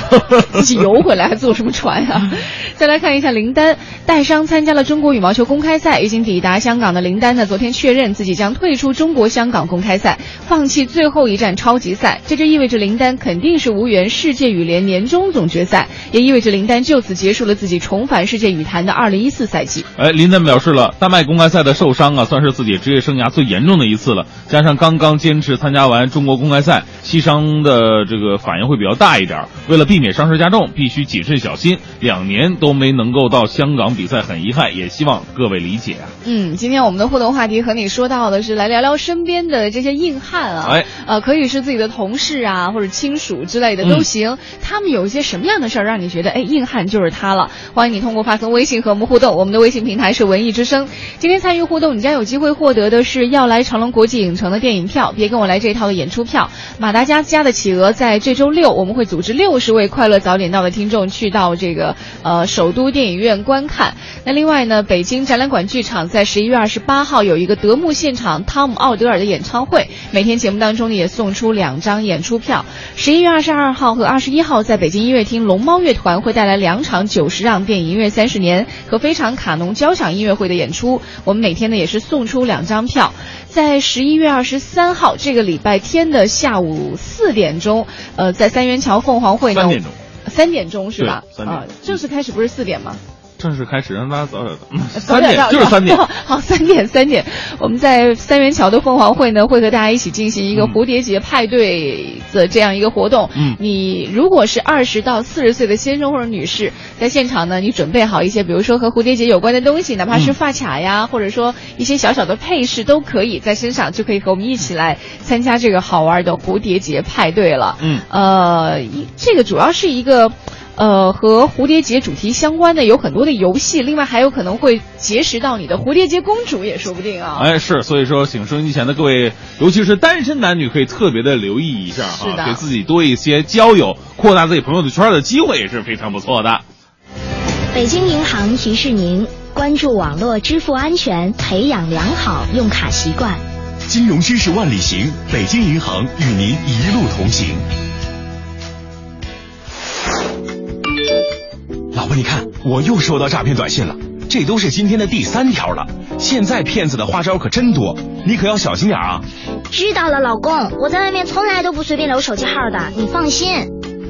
自 己 游回来还坐什么船呀、再来看一下林丹，带伤参加了中国羽毛球公开赛，已经抵达香港的林丹呢，昨天确认自己将退出中国香港公开赛，放弃最后一站超级赛。这就意味着林丹肯定是无缘世界羽联年终总决赛，也意味着林丹就此结束了自己重返世界羽坛的2014赛季。哎，林丹表示了，丹麦公开赛的受伤啊，算是自己职业生涯最严重的一次了。加上刚刚坚持参加完中国公开赛，膝伤的这个反应会比较大一点。为了避免伤势加重，必须谨慎小心。两年都没能够到香港比赛，很遗憾，也希望各位理解啊。嗯，今天我们的互动话题和你说到的是来聊聊身边的这些硬汉啊，哎，呃，可以是自己的同事啊，或者亲属之类的嗯都行。他们有一些什么样的事儿让你觉得，哎，硬汉就是他了？欢迎你通过发送微信和我们互动，我们的微信平台是文艺之声。今天参与互动，你将有机会获得的是要来长隆国际影城的电影票，别跟我来这一套的演出票。马达加斯加的企鹅在这周六，我们会组织六十位快乐早点到的听众去到这个呃首都电影院观看。那另外呢，北京展览馆剧场在十一月二十八号有一个德牧现场汤姆奥德尔的演唱会，每天节目当中呢也送出两张演出票。十一月二十二号和二十一号在北京音乐厅龙猫乐团会带来两场九十让电影音乐三十年和非常卡农交响音乐会的演出，我们每天呢也是送出两张票。在十一月二十三号这个礼拜天的下午四点钟，呃，在三元桥凤凰会呢，三点钟，三点钟是吧？啊，正式开始不是四点吗？正式开始，让大家早点到。嗯三点就是三点。好，三点三点，我们在三元桥的凤凰会呢，会和大家一起进行一个蝴蝶结派对的这样一个活动。嗯你如果是二十到四十岁的先生或者女士，在现场呢，你准备好一些，比如说和蝴蝶结有关的东西，哪怕是嗯发卡呀，或者说一些小小的配饰都可以在身上，就可以和我们一起来参加这个好玩的蝴蝶结派对了。嗯呃，一这个主要是一个。呃，和蝴蝶结主题相关的有很多的游戏，另外还有可能会结识到你的蝴蝶结公主，也说不定啊。哎，是，所以说，请收音机前的各位，尤其是单身男女，可以特别的留意一下哈，给自己多一些交友、扩大自己朋友的圈的机会，也是非常不错的。北京银行提示您关注网络支付安全，培养良好用卡习惯。金融知识万里行，北京银行与您一路同行。老婆，你看，我又收到诈骗短信了，这都是今天的第三条了。现在骗子的花招可真多，你可要小心点啊！知道了，老公，我在外面从来都不随便留手机号的，你放心。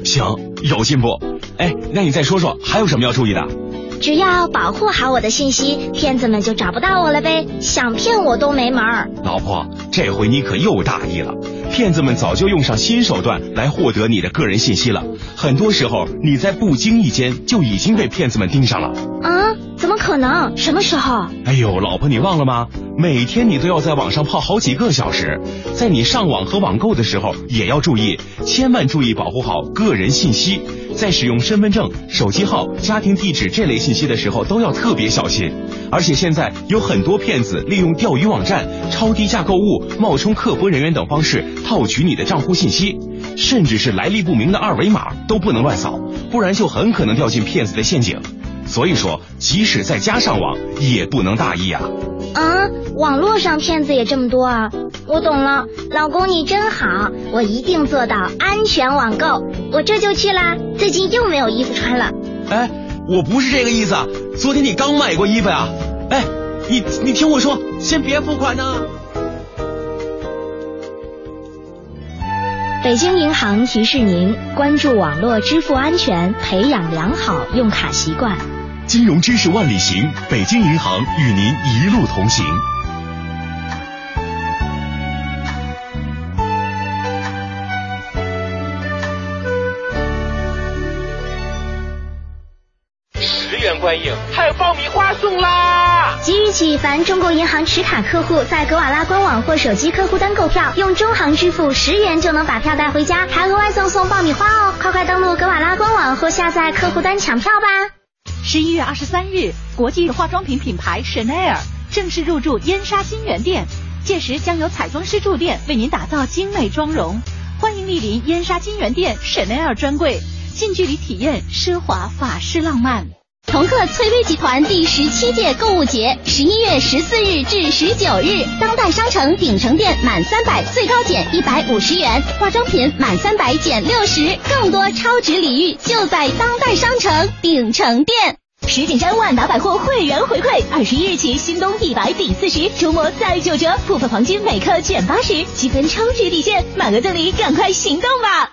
行，有进步。哎，那你再说说还有什么要注意的？只要保护好我的信息，骗子们就找不到我了呗，想骗我都没门儿。老婆，这回你可又大意了。骗子们早就用上新手段来获得你的个人信息了，很多时候你在不经意间就已经被骗子们盯上了。啊？怎么可能？什么时候？哎呦，老婆，你忘了吗？每天你都要在网上泡好几个小时，在你上网和网购的时候也要注意，千万注意保护好个人信息。在使用身份证、手机号、家庭地址这类信息的时候都要特别小心。而且现在有很多骗子利用钓鱼网站、超低价购物、冒充客服人员等方式套取你的账户信息。甚至是来历不明的二维码都不能乱扫，不然就很可能掉进骗子的陷阱。所以说，即使在家上网，也不能大意啊。啊，网络上骗子也这么多啊！我懂了，老公你真好，我一定做到安全网购。我这就去啦，最近又没有衣服穿了。哎，我不是这个意思，昨天你刚买过衣服呀？哎，你你听我说，先别付款呢。北京银行提示您关注网络支付安全，培养良好用卡习惯。金融知识万里行，北京银行与您一路同行。十元观影，还有爆米花送啦！即日起，凡中国银行持卡客户在格瓦拉官网或手机客户端购票，用中行支付十元就能把票带回家，还额外赠送爆米花哦！快快登录格瓦拉官网或下载客户端抢票吧！十一月二十三日，国际化妆品品牌 Chanel 正式入驻燕莎新源店，届时将由彩妆师驻店为您打造精美妆容。欢迎莅临燕莎金源店 Chanel 专柜，近距离体验奢华法式浪漫。同贺翠微集团第十七届购物节，十一月十四日至十九日，当代商城鼎城店满三百最高减一百五十元，化妆品满三百减六十，更多超值礼遇就在当代商城鼎城店。石景山万达百货会员回馈，二十一日起，新东一百抵四十，周末再九折，部分黄金每克减八十，积分超值抵现，满额赠礼，赶快行动吧！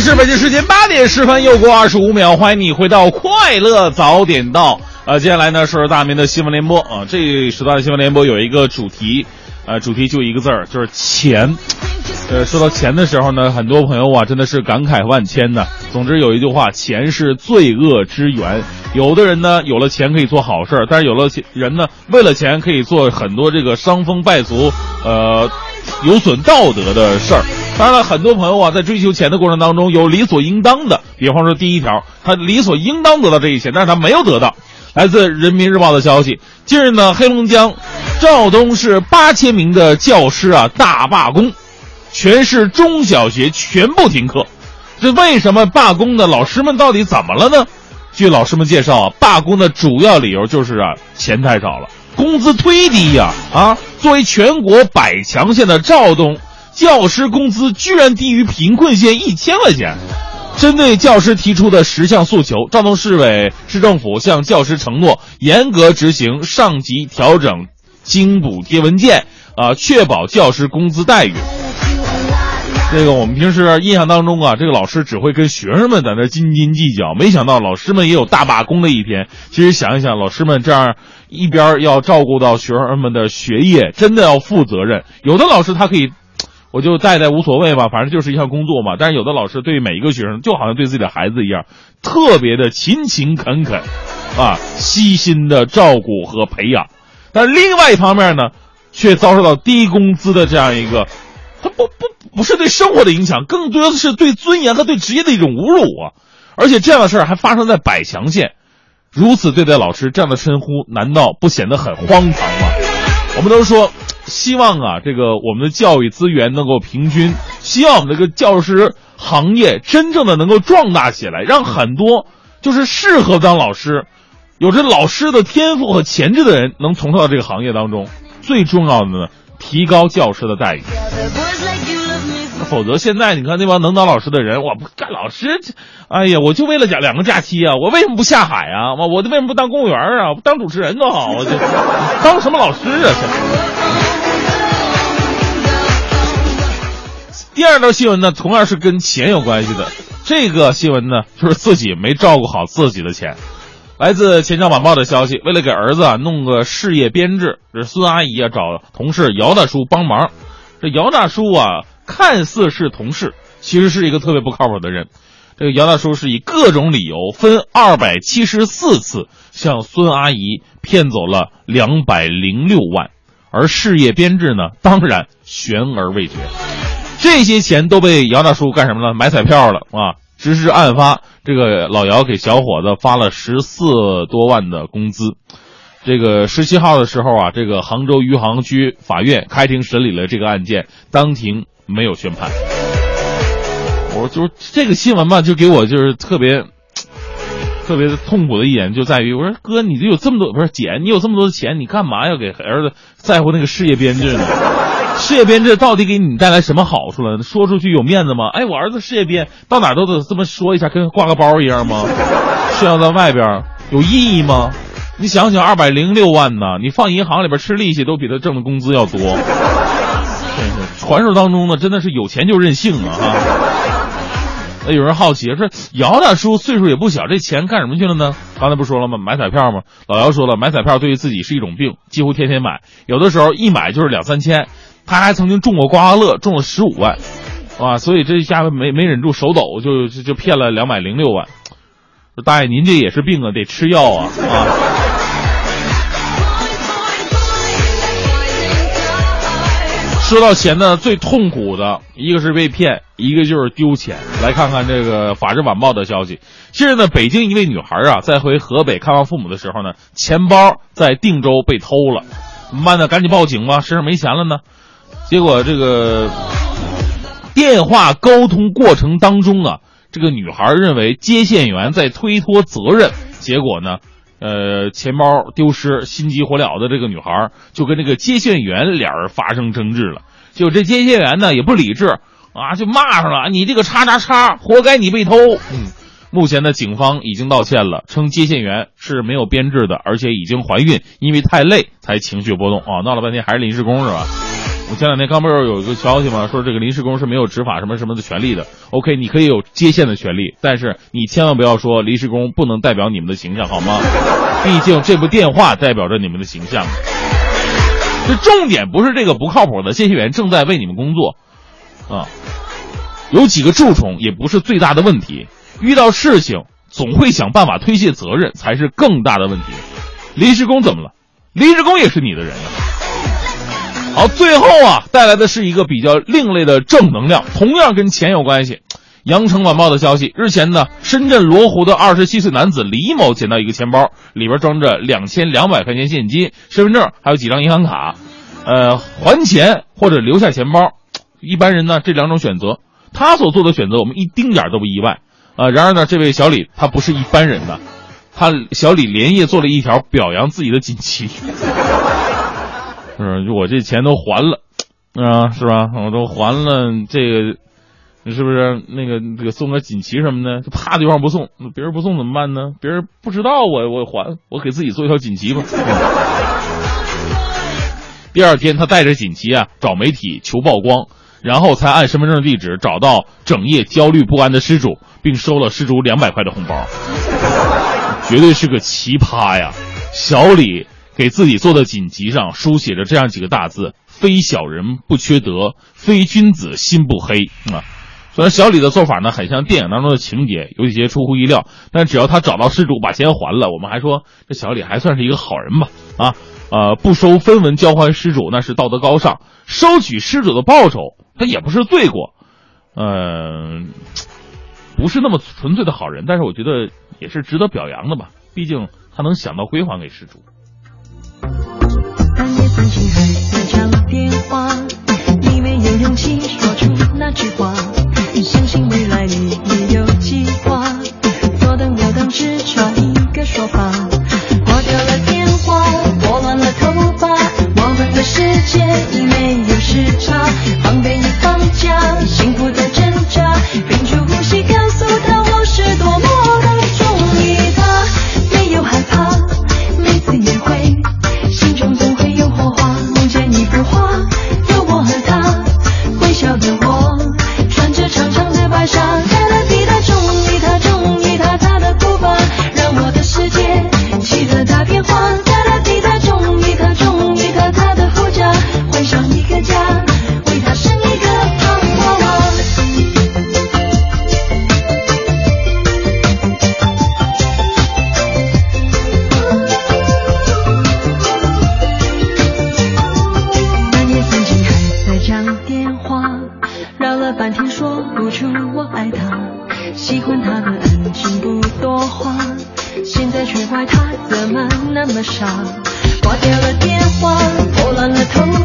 是北京时间八点十分，又过二十五秒，欢迎你回到快乐早点到。呃，接下来呢是大明的新闻联播啊，这时段新闻联播有一个主题，呃，主题就一个字儿，就是钱。呃，说到钱的时候呢，很多朋友啊真的是感慨万千的。总之有一句话，钱是罪恶之源。有的人呢有了钱可以做好事儿，但是有了钱人呢为了钱可以做很多这个伤风败俗，呃，有损道德的事儿。当然了，很多朋友啊，在追求钱的过程当中，有理所应当的。比方说，第一条，他理所应当得到这一切，但是他没有得到。来自人民日报的消息，近日呢，黑龙江肇东市八千名的教师啊大罢工，全市中小学全部停课。这为什么罢工呢？老师们到底怎么了呢？据老师们介绍啊，罢工的主要理由就是啊，钱太少了，工资忒低呀！啊，作为全国百强县的肇东。教师工资居然低于贫困县一千块钱。针对教师提出的十项诉求，肇东市委市政府向教师承诺严格执行上级调整津补贴文件，啊，确保教师工资待遇。这个我们平时印象当中啊，这个老师只会跟学生们在那斤斤计较，没想到老师们也有大罢工的一天。其实想一想，老师们这样一边要照顾到学生们的学业，真的要负责任。有的老师他可以。我就带带无所谓吧，反正就是一项工作嘛。但是有的老师对每一个学生，就好像对自己的孩子一样，特别的勤勤恳恳，啊，悉心的照顾和培养。但是另外一方面呢，却遭受到低工资的这样一个，他不不不是对生活的影响，更多的是对尊严和对职业的一种侮辱啊！而且这样的事儿还发生在百强县，如此对待老师，这样的称呼难道不显得很荒唐吗？我们都说。希望啊，这个我们的教育资源能够平均，希望我们这个教师行业真正的能够壮大起来，让很多就是适合当老师、有着老师的天赋和潜质的人能从事到这个行业当中。最重要的呢，提高教师的待遇。否则，现在你看那帮能当老师的人，我不干老师，哎呀，我就为了讲两个假期啊，我为什么不下海啊？我我为什么不当公务员啊？当主持人多好，我就当什么老师啊？第二条新闻呢，同样是跟钱有关系的。这个新闻呢，就是自己没照顾好自己的钱。来自《钱江晚报》的消息，为了给儿子啊弄个事业编制，这孙阿姨啊找同事姚大叔帮忙。这姚大叔啊，看似是同事，其实是一个特别不靠谱的人。这个姚大叔是以各种理由，分二百七十四次向孙阿姨骗走了两百零六万，而事业编制呢，当然悬而未决。这些钱都被姚大叔干什么了？买彩票了啊！实施案发，这个老姚给小伙子发了十四多万的工资。这个十七号的时候啊，这个杭州余杭区法院开庭审理了这个案件，当庭没有宣判。我就是这个新闻吧，就给我就是特别特别痛苦的一点就在于，我说哥，你这有这么多不是姐，你有这么多的钱，你干嘛要给儿子在乎那个事业编制呢？事业编制到底给你带来什么好处了？说出去有面子吗？哎，我儿子事业编到哪都得这么说一下，跟挂个包一样吗？炫耀在外边有意义吗？你想想，二百零六万呢，你放银行里边吃利息都比他挣的工资要多。传说当中呢，真的是有钱就任性啊！哈。那有人好奇说，姚大叔岁数也不小，这钱干什么去了呢？刚才不说了吗？买彩票吗？老姚说了，买彩票对于自己是一种病，几乎天天买，有的时候一买就是两三千。他还曾经中过刮刮乐，中了十五万，啊，所以这一下没没忍住手抖，就就就骗了两百零六万。大爷，您这也是病啊，得吃药啊啊！说到钱呢，最痛苦的一个是被骗，一个就是丢钱。来看看这个《法制晚报》的消息，近日呢，北京一位女孩啊，在回河北看望父母的时候呢，钱包在定州被偷了，怎么办呢？赶紧报警吧，身上没钱了呢。结果这个电话沟通过程当中啊，这个女孩认为接线员在推脱责任，结果呢，呃，钱包丢失，心急火燎的这个女孩就跟这个接线员俩人发生争执了。结果这接线员呢也不理智啊，就骂上了你这个叉叉叉，活该你被偷。嗯，目前呢，警方已经道歉了，称接线员是没有编制的，而且已经怀孕，因为太累才情绪波动啊，闹了半天还是临时工是吧？我前两天刚不是有一个消息吗？说这个临时工是没有执法什么什么的权利的。OK，你可以有接线的权利，但是你千万不要说临时工不能代表你们的形象，好吗？毕竟这部电话代表着你们的形象。这重点不是这个不靠谱的接线员正在为你们工作，啊，有几个蛀虫也不是最大的问题。遇到事情总会想办法推卸责任才是更大的问题。临时工怎么了？临时工也是你的人啊。好，最后啊，带来的是一个比较另类的正能量，同样跟钱有关系。羊城晚报的消息，日前呢，深圳罗湖的二十七岁男子李某捡到一个钱包，里边装着两千两百块钱现金、身份证，还有几张银行卡。呃，还钱或者留下钱包，一般人呢这两种选择，他所做的选择我们一丁点都不意外。啊，然而呢，这位小李他不是一般人的，他小李连夜做了一条表扬自己的锦旗。是，我这钱都还了，啊，是吧？我都还了，这个，是不是那个这个送个锦旗什么的？就怕对方不送，别人不送怎么办呢？别人不知道我我还，我给自己做一条锦旗吧。第二天，他带着锦旗啊找媒体求曝光，然后才按身份证地址找到整夜焦虑不安的失主，并收了失主两百块的红包。绝对是个奇葩呀，小李。给自己做的锦旗上书写着这样几个大字：“非小人不缺德，非君子心不黑。”啊，虽然小李的做法呢很像电影当中的情节，有一些出乎意料，但只要他找到失主把钱还了，我们还说这小李还算是一个好人吧？啊，呃，不收分文交还失主那是道德高尚，收取失主的报酬他也不是罪过，嗯，不是那么纯粹的好人，但是我觉得也是值得表扬的吧，毕竟他能想到归还给失主。半夜三更还在讲电话，你没有勇气说出那句话。相信未来你也有计划，左等右等只差一个说法。挂掉了电话，拨乱了头发，我们的世界已没有时差。放飞你放假，幸福的他怎么那么傻，挂掉了电话，拨乱了头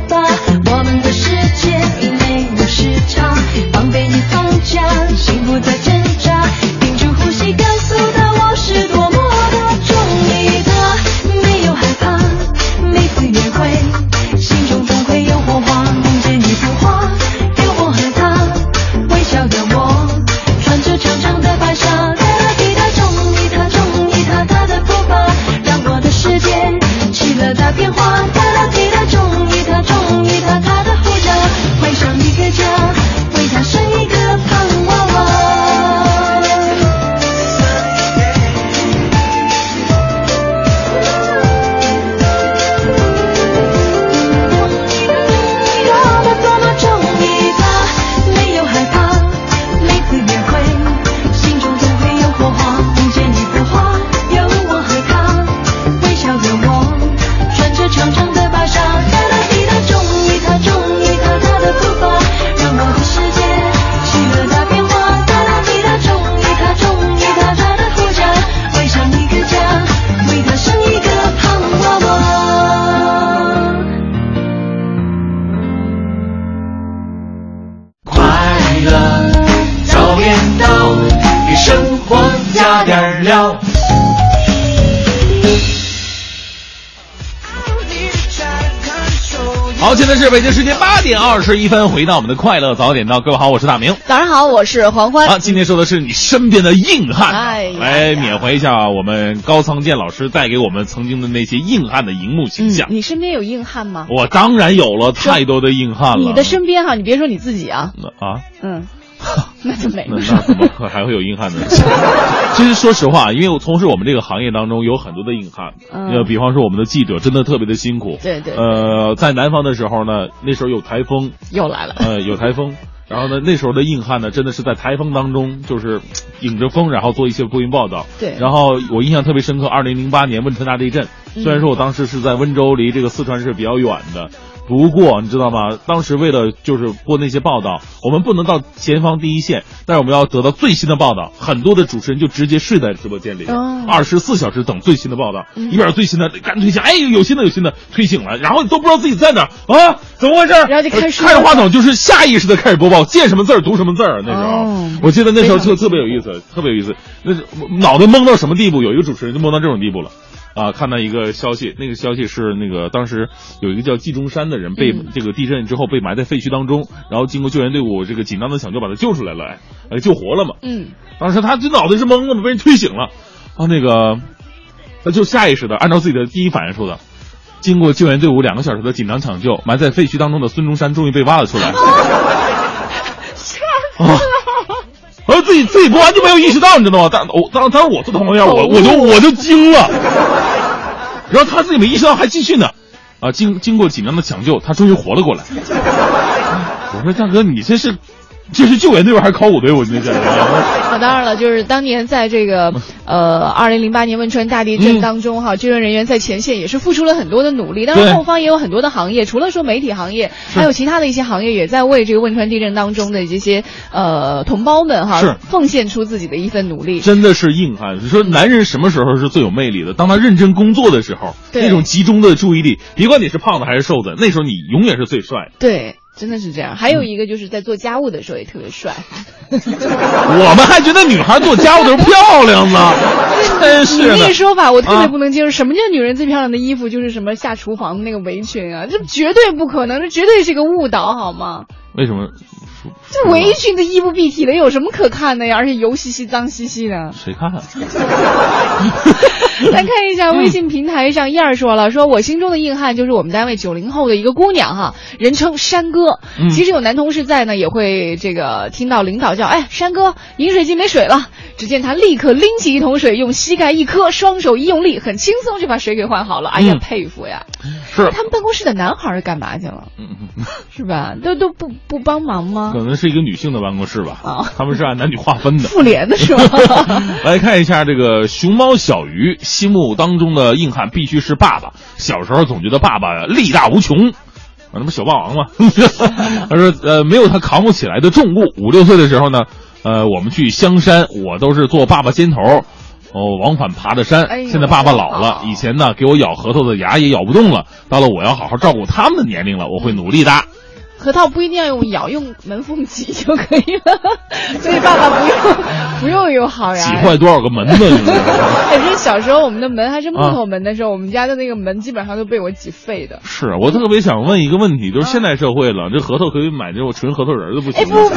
北京时间八点二十一分，回到我们的快乐早点到，各位好，我是大明。早上好，我是黄欢。啊，今天说的是你身边的硬汉，哎来缅怀一下我们高仓健老师带给我们曾经的那些硬汉的荧幕形象。你身边有硬汉吗？我当然有了，太多的硬汉了。你的身边哈，你别说你自己啊，啊，嗯，那就没那了。那怎么可还会有硬汉呢？其实说实话，因为我从事我们这个行业当中有很多的硬汉，嗯呃，比方说我们的记者真的特别的辛苦。对对呃，在南方的时候呢，那时候有台风，又来了。呃，有台风。然后呢，那时候的硬汉呢，真的是在台风当中，就是迎着风，然后做一些播音报道。对然后我印象特别深刻，二零零八年汶川大地震，嗯虽然说我当时是在温州，离这个四川是比较远的，不过你知道吗？当时为了就是播那些报道，我们不能到前方第一线，但是我们要得到最新的报道。很多的主持人就直接睡在直播间里，哦二十四小时等最新的报道，嗯一边最新的赶紧推醒，哎，有新的有新的，推醒了，然后你都不知道自己在哪儿啊，怎么回事？然后就开始看着话筒就是下意识的开始播报，见什么字儿读什么字儿。那时候，哦我记得那时候特特别有意思，特别有意思。那是脑袋懵到什么地步？有一个主持人就懵到这种地步了。啊，看到一个消息，那个消息是那个当时有一个叫季中山的人被嗯这个地震之后被埋在废墟当中，然后经过救援队伍这个紧张的抢救把他救出来了，哎，呃救活了嘛。嗯，当时他这脑袋是懵的嘛，被人推醒了，啊，那个他就下意识的按照自己的第一反应说的，经过救援队伍两个小时的紧张抢救，埋在废墟当中的孙中山终于被挖了出来。啊！我自己自己播完就没有意识到，你知道吗？但我当当时我坐他旁边，我我就我就惊了，然后他自己没意识到，还继续呢。啊，经经过紧张的抢救，他终于活了过来。我说大哥，你这是 这是救援队伍还是考古队伍？你这是？那当然了，就是当年在这个呃二零零八年汶川大地震当中哈，救援人员在前线也是付出了很多的努力。当然，后方也有很多的行业，除了说媒体行业，还有其他的一些行业也在为这个汶川地震当中的这些呃同胞们哈奉献出自己的一份努力。真的是硬汉。你说男人什么时候是最有魅力的？当他认真工作的时候，那种集中的注意力，别管你是胖子还是瘦子，那时候你永远是最帅的。对，真的是这样。还有一个就是在做家务的时候也特别帅。我们还觉得女孩做家务的时候漂亮呢，真你是的那个。说法我特别啊不能接受。什么叫女人最漂亮的衣服就是什么下厨房的那个围裙啊？这绝对不可能，这绝对是个误导，好吗？为什么？这围裙的衣不蔽体的有什么可看的呀？而且油兮兮、脏兮兮的。谁看？啊来看一下微信平台上，燕儿说了，说我心中的硬汉就是我们单位九零后的一个姑娘哈，人称山哥。嗯其实有男同事在呢，也会这个听到领导叫，哎，山哥，饮水机没水了。只见他立刻拎起一桶水，用膝盖一磕，双手一用力，很轻松就把水给换好了。哎呀，嗯佩服呀！是他们办公室的男孩儿干嘛去了？是吧？都都不不帮忙吗？可能是一个女性的办公室吧，啊他们是按男女划分的。妇联的是吧？来看一下这个熊猫小鱼心目当中的硬汉必须是爸爸。小时候总觉得爸爸力大无穷，啊，那不小霸王吗？他说呃没有他扛不起来的重物。五六岁的时候呢，呃我们去香山，我都是坐爸爸肩头。哦，往返爬的山。哎现在爸爸老了，以前呢给我咬核桃的牙也咬不动了，到了我要好好照顾他们的年龄了，我会努力的。核桃不一定要用咬，用门缝挤就可以了。所以爸爸不用不用用好牙。挤坏多少个门子？你知道吗可是小时候我们的门还是木头门的时候，我们家的那个门基本上都被我挤废的。是我特别想问一个问题，就是现代社会了，这核桃可以买这种纯核桃仁的不行哎，不不不，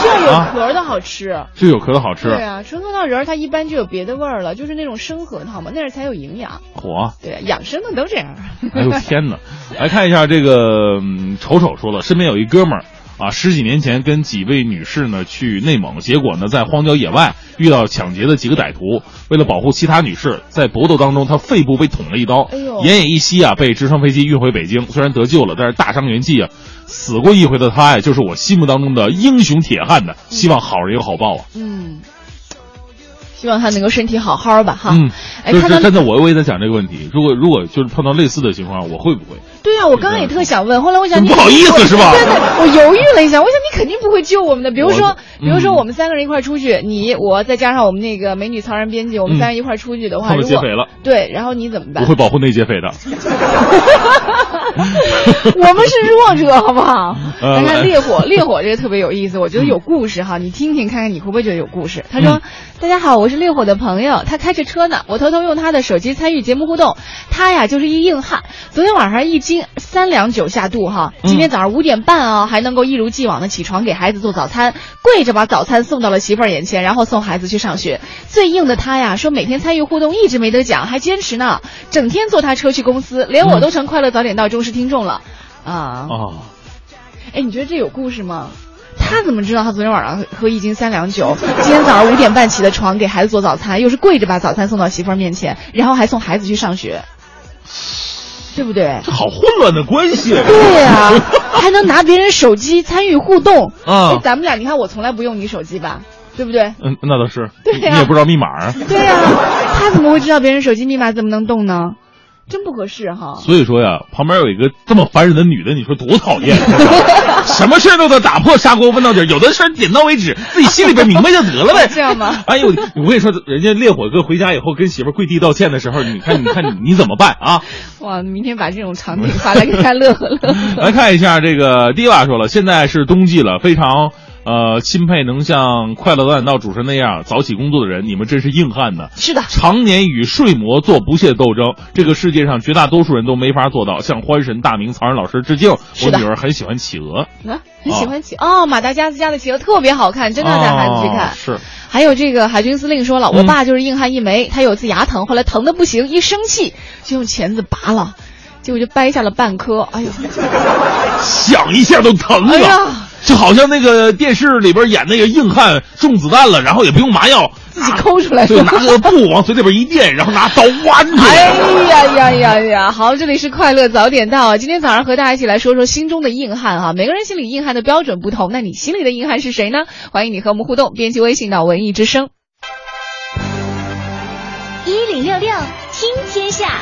这样有啊壳的好吃。这有壳的好吃。对啊，纯核桃仁它一般就有别的味儿了，就是那种生核桃嘛，那样才有营养。火。对，养生的都这样。哎呦天哪！来看一下这个，嗯丑丑说了，身边有一哥们儿啊，十几年前跟几位女士呢去内蒙，结果呢在荒郊野外遇到抢劫的几个歹徒，为了保护其他女士，在搏斗当中他肺部被捅了一刀，哎奄奄一息啊，被直升飞机运回北京，虽然得救了，但是大伤元气啊。死过一回的他呀，就是我心目当中的英雄铁汉的。希望好人有好报啊！嗯，希望他能够身体好好吧哈。嗯，哎，就是看到真的，我我也在想这个问题。如果如果就是碰到类似的情况，我会不会？对啊，我刚刚也特想问，后来我想你不好意思是吧对对，我犹豫了一下，我想你肯定不会救我们的。比如说我，比如说嗯我们三个人一块出去，你我再加上我们那个美女曹然编辑，我们嗯三人一块出去的话，他们如果劫匪了对，然后你怎么办？我会保护那劫匪的。我们是弱者，好不好？呃来看烈火，烈火这个特别有意思，我觉得有故事哈，你听听看看你会不会觉得有故事？他说：“大家好，我是烈火的朋友，他开着车呢，我偷偷用他的手机参与节目互动。他呀就是一硬汉，昨天晚上一斤三两酒下肚哈，今天早上五点半啊、还能够一如既往的起床给孩子做早餐，跪着把早餐送到了媳妇儿眼前，然后送孩子去上学。最硬的他呀说每天参与互动一直没得奖，还坚持呢，整天坐他车去公司，连我都成快乐早点到忠实听众了。”啊哦，哎，你觉得这有故事吗？他怎么知道他昨天晚上喝一斤三两酒，今天早上五点半起的床给孩子做早餐，又是跪着把早餐送到媳妇儿面前，然后还送孩子去上学，对不对？这好混乱的关系。对呀、还能拿别人手机参与互动。啊哎咱们俩，你看我从来不用你手机吧，对不对？嗯，那倒是。对呀你也不知道密码啊。对呀、他怎么会知道别人手机密码怎么能动呢？真不合适哈。所以说呀，旁边有一个这么烦人的女的，你说多讨厌？什么事儿都得打破砂锅问到底儿，有的事儿点到为止，自己心里边明白就得了呗。这样吗？哎呦，我跟你说，人家烈火哥回家以后跟媳妇跪地道歉的时候，你看，你看你你怎么办啊？哇，明天把这种场景发来给他乐呵乐呵。来看一下这个迪瓦说了，现在是冬季了，非常呃钦佩能像快乐早点到主持人那样早起工作的人，你们真是硬汉呢。是的，常年与睡魔做不懈斗争，这个世界上绝大多数人都没法做到。向欢神大明曹仁老师致敬。我女儿很喜欢企鹅，啊，很喜欢企哦，马达加斯加的企鹅特别好看，真的要带孩子去看。哦是，还有这个海军司令说了，嗯我爸就是硬汉一枚，他有次牙疼，后来疼的不行，一生气就用钳子拔了，结果就掰下了半颗，哎呦，想一下都疼啊！哎呀就好像那个电视里边演那个硬汉中子弹了，然后也不用麻药，自己抠出来对，是吧拿个布往嘴里边一垫，然后拿刀剜出来。哎呀呀呀呀！好，这里是快乐早点到。今天早上和大家一起来说说心中的硬汉哈。每个人心里硬汉的标准不同，那你心里的硬汉是谁呢？欢迎你和我们互动，编辑微信到文艺之声。一零六六听天下，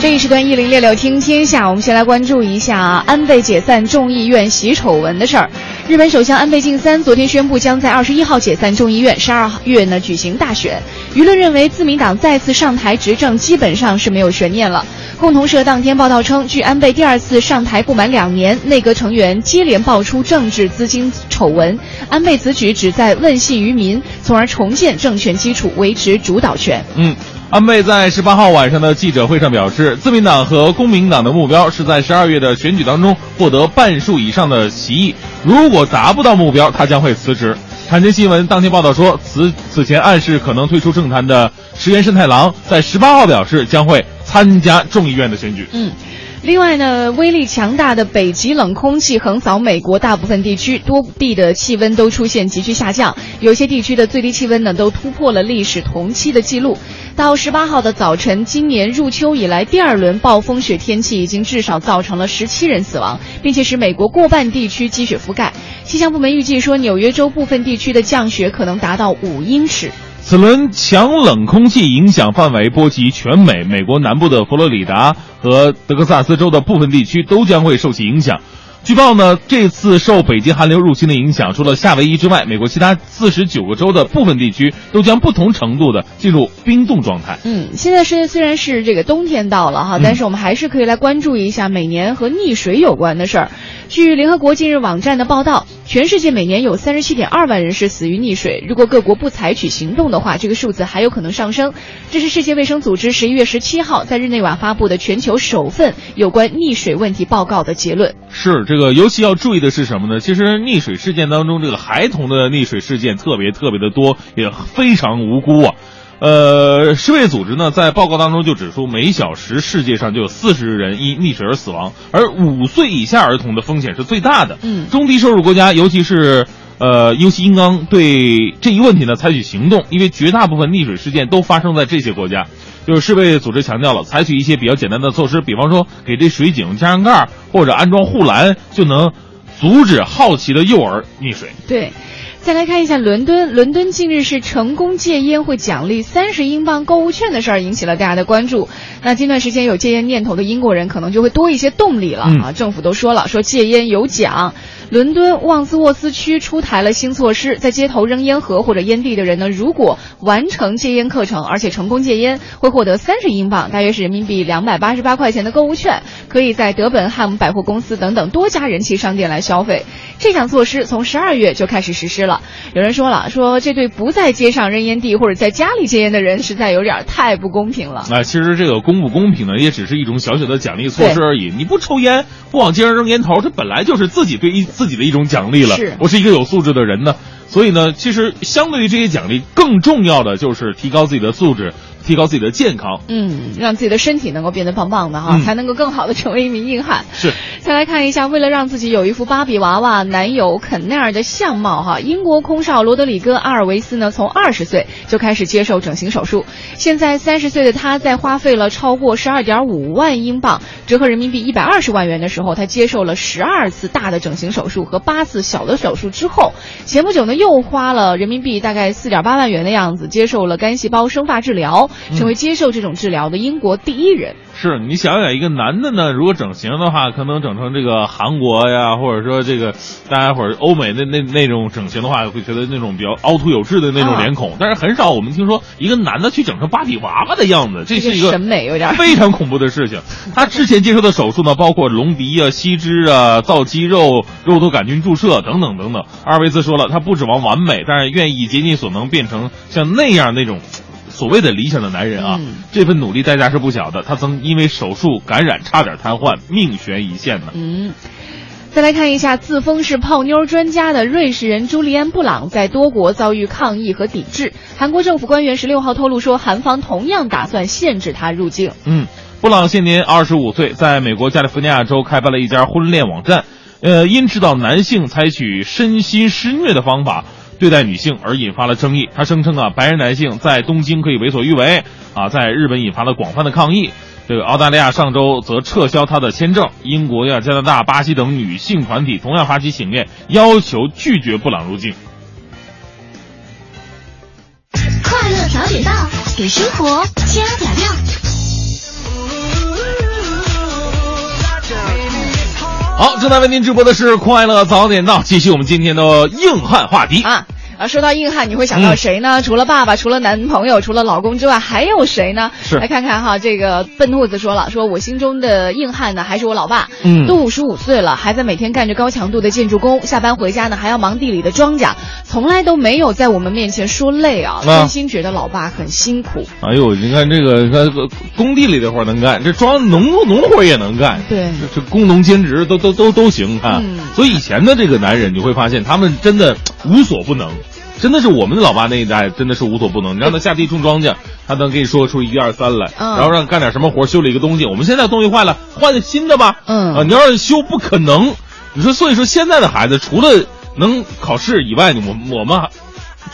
这一时段一零六六听天下，我们先来关注一下安倍解散众议院洗丑闻的事儿。日本首相安倍晋三昨天宣布，将在二十一号解散众议院，十二月呢举行大选。舆论认为，自民党再次上台执政基本上是没有悬念了。共同社当天报道称，据安倍第二次上台不满两年，内阁成员接连爆出政治资金丑闻，安倍此举旨在问信于民，从而重建政权基础，维持主导权。嗯，安倍在十八号晚上的记者会上表示，自民党和公民党的目标是在十二月的选举当中获得半数以上的席议，如果达不到目标，他将会辞职。产经新闻当天报道说，此此前暗示可能退出政坛的石原慎太郎，在十八号表示将会参加众议院的选举。嗯。另外呢，威力强大的北极冷空气横扫美国大部分地区，多地的气温都出现急剧下降，有些地区的最低气温呢都突破了历史同期的记录。到十八号的早晨，今年入秋以来第二轮暴风雪天气已经至少造成了十七人死亡，并且使美国过半地区积雪覆盖。气象部门预计说，纽约州部分地区的降雪可能达到五英尺。此轮强冷空气影响范围波及全美，美国南部的佛罗里达和德克萨斯州的部分地区都将会受其影响。据报呢，这次受北极寒流入侵的影响，除了夏威夷之外，美国其他四十九个州的部分地区都将不同程度的进入冰冻状态。嗯，现在是虽然是这个冬天到了哈，嗯但是我们还是可以来关注一下每年和溺水有关的事儿。据联合国近日网站的报道，全世界每年有三十七点二万人是死于溺水。如果各国不采取行动的话，这个数字还有可能上升。这是世界卫生组织十一月十七号在日内瓦发布的全球首份有关溺水问题报告的结论。是这个，尤其要注意的是什么呢？其实溺水事件当中，这个孩童的溺水事件特别特别的多，也非常无辜啊。呃，世卫组织呢在报告当中就指出，每小时世界上就有四十人因溺水而死亡，而五岁以下儿童的风险是最大的。嗯，中低收入国家，尤其是呃，尤其应当对这一问题呢采取行动，因为绝大部分溺水事件都发生在这些国家。就是世卫组织强调了，采取一些比较简单的措施，比方说给这水井加上盖儿或者安装护栏，就能阻止好奇的幼儿溺水。对。再来看一下伦敦，伦敦近日是成功戒烟会奖励三十英镑购物券的事儿引起了大家的关注。那近段时间有戒烟念头的英国人可能就会多一些动力了、嗯啊！政府都说了，说戒烟有奖。伦敦旺斯沃斯区出台了新措施，在街头扔烟盒或者烟蒂的人呢，如果完成戒烟课程，而且成功戒烟，会获得三十英镑，大约是人民币两百八十八块钱的购物券，可以在德本汉姆百货公司等等多家人气商店来消费。这项措施从十二月就开始实施了。有人说了，说这对不在街上扔烟蒂或者在家里戒烟的人，实在有点太不公平了。啊、其实这个公不公平呢，也只是一种小小的奖励措施而已。你不抽烟，不往街上扔烟头，这本来就是自己对一自己的一种奖励了。是我是一个有素质的人呢，所以呢，其实相对于这些奖励，更重要的就是提高自己的素质，提高自己的健康。嗯，让自己的身体能够变得棒棒的哈，嗯才能够更好的成为一名硬汉。是。再来看一下，为了让自己有一副芭比娃娃男友肯奈尔的相貌哈，英国空少罗德里戈·阿尔维斯呢，从二十岁就开始接受整形手术。现在三十岁的他，在花费了超过十二点五万英镑，折合人民币一百二十万元的时候，他接受了十二次大的整形手术和八次小的手术之后，前不久呢，又花了人民币大概四点八万元的样子，接受了干细胞生发治疗，成为接受这种治疗的英国第一人。是你想想，一个男的呢，如果整形的话，可能整成这个韩国呀，或者说这个大家伙儿欧美那那那种整形的话，会觉得那种比较凹凸有致的那种脸孔。但是很少我们听说一个男的去整成芭比娃娃的样子，这是一个审美有点非常恐怖的事情。他之前接受的手术呢，包括隆鼻啊、吸脂啊、造肌肉、肉毒杆菌注射等等等等。阿尔维斯说了，他不指望完美，但是愿意竭尽所能变成像那样那种。所谓的理想的男人啊，嗯这份努力代价是不小的。他曾因为手术感染差点瘫痪，命悬一线呢。嗯。再来看一下，自封是泡妞专家的瑞士人朱利安·布朗在多国遭遇抗议和抵制。韩国政府官员十六号透露说，韩方同样打算限制他入境。嗯，布朗现年二十五岁，在美国加利福尼亚州开办了一家婚恋网站。呃，因指导男性采取身心施虐的方法对待女性而引发了争议。他声称啊，白人男性在东京可以为所欲为啊，在日本引发了广泛的抗议。这个澳大利亚上周则撤销他的签证，英国呀、加拿大、巴西等女性团体同样发起请愿，要求拒绝布朗入境。快乐早点到，给生活加点料。好，正在为您直播的是《快乐早点到》，继续我们今天的硬汉话题啊。啊，说到硬汉，你会想到谁呢？嗯、除了爸爸，除了男朋友，除了老公之外，还有谁呢？是来看看哈，这个笨兔子说了，说我心中的硬汉呢，还是我老爸。嗯，都五十五岁了，还在每天干着高强度的建筑工，下班回家呢还要忙地里的庄稼，从来都没有在我们面前说累啊。真心觉得老爸很辛苦。哎呦，你看这个，这个工地里的活能干，这庄农农活也能干。对，这工农兼职都都都都行啊。嗯、所以以前的这个男人，你会发现他们真的无所不能。真的是我们的老爸那一代，真的是无所不能。你让他下地种庄稼，他能给你说出一二三来，嗯、然后让干点什么活，修理一个东西。我们现在东西坏了，换新的吧。嗯啊，你要是修不可能。你说，所以说现在的孩子，除了能考试以外，我我们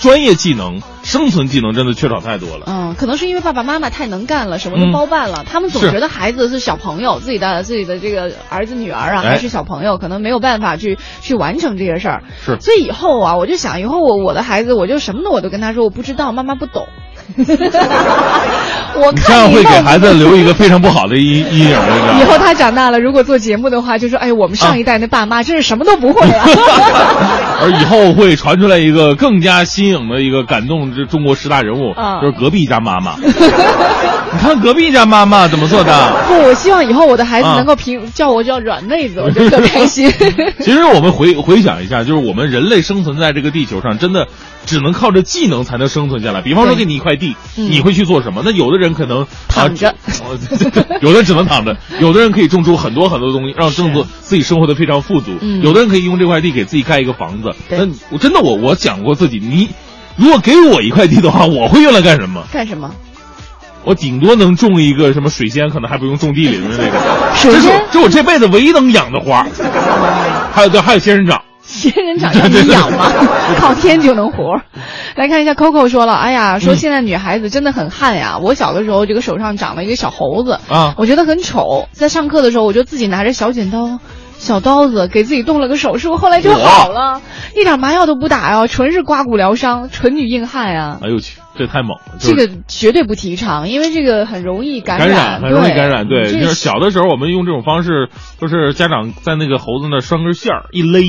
专业技能、生存技能真的缺少太多了。嗯，可能是因为爸爸妈妈太能干了，什么都嗯包办了，他们总觉得孩子是小朋友，自己的自己的这个儿子女儿啊哎还是小朋友，可能没有办法去去完成这些事儿。是所以以后啊，我就想以后我我的孩子，我就什么的我都跟他说我不知道，妈妈不懂。我你这样会给孩子留一个非常不好的阴阴影，我跟你 以。后他长大了，如果做节目的话，就说：“哎，我们上一代那爸妈真是什么都不会啊。而以后会传出来一个更加新颖的一个感动这中国十大人物，啊就是隔壁家妈妈。你看隔壁家妈妈怎么做的？不，我希望以后我的孩子啊能够评叫我叫软妹子，我就特开心。其实我们回回想一下，就是我们人类生存在这个地球上，真的只能靠着技能才能生存下来。比方说给你一块地，嗯你会去做什么？那有的人可能躺着，啊有的人只能躺着，有的人可以种出很多很多东西，让生活自己生活的非常富足。嗯有的人可以用这块地给自己盖一个房子。那我真的我我讲过自己，你如果给我一块地的话，我会用来干什么？干什么？我顶多能种一个什么水仙，可能还不用种地里的那个。水仙这是我这辈子唯一能养的花。还有对，还有仙人掌。仙人掌让 你养吗？靠天就能活。来看一下，Coco 说了，哎呀，说现在女孩子真的很旱呀。我小的时候，这个手上长了一个小猴子啊我觉得很丑。在上课的时候，我就自己拿着小剪刀。小刀子给自己动了个手术，后来就好了，一点麻药都不打呀，纯是刮骨疗伤，纯女硬汉啊。哎呦我去，这太猛了！就是这个绝对不提倡，因为这个很容易感感染，很容易感染。对，这就是小的时候我们用这种方式，就是家长在那个猴子那拴根线儿一勒，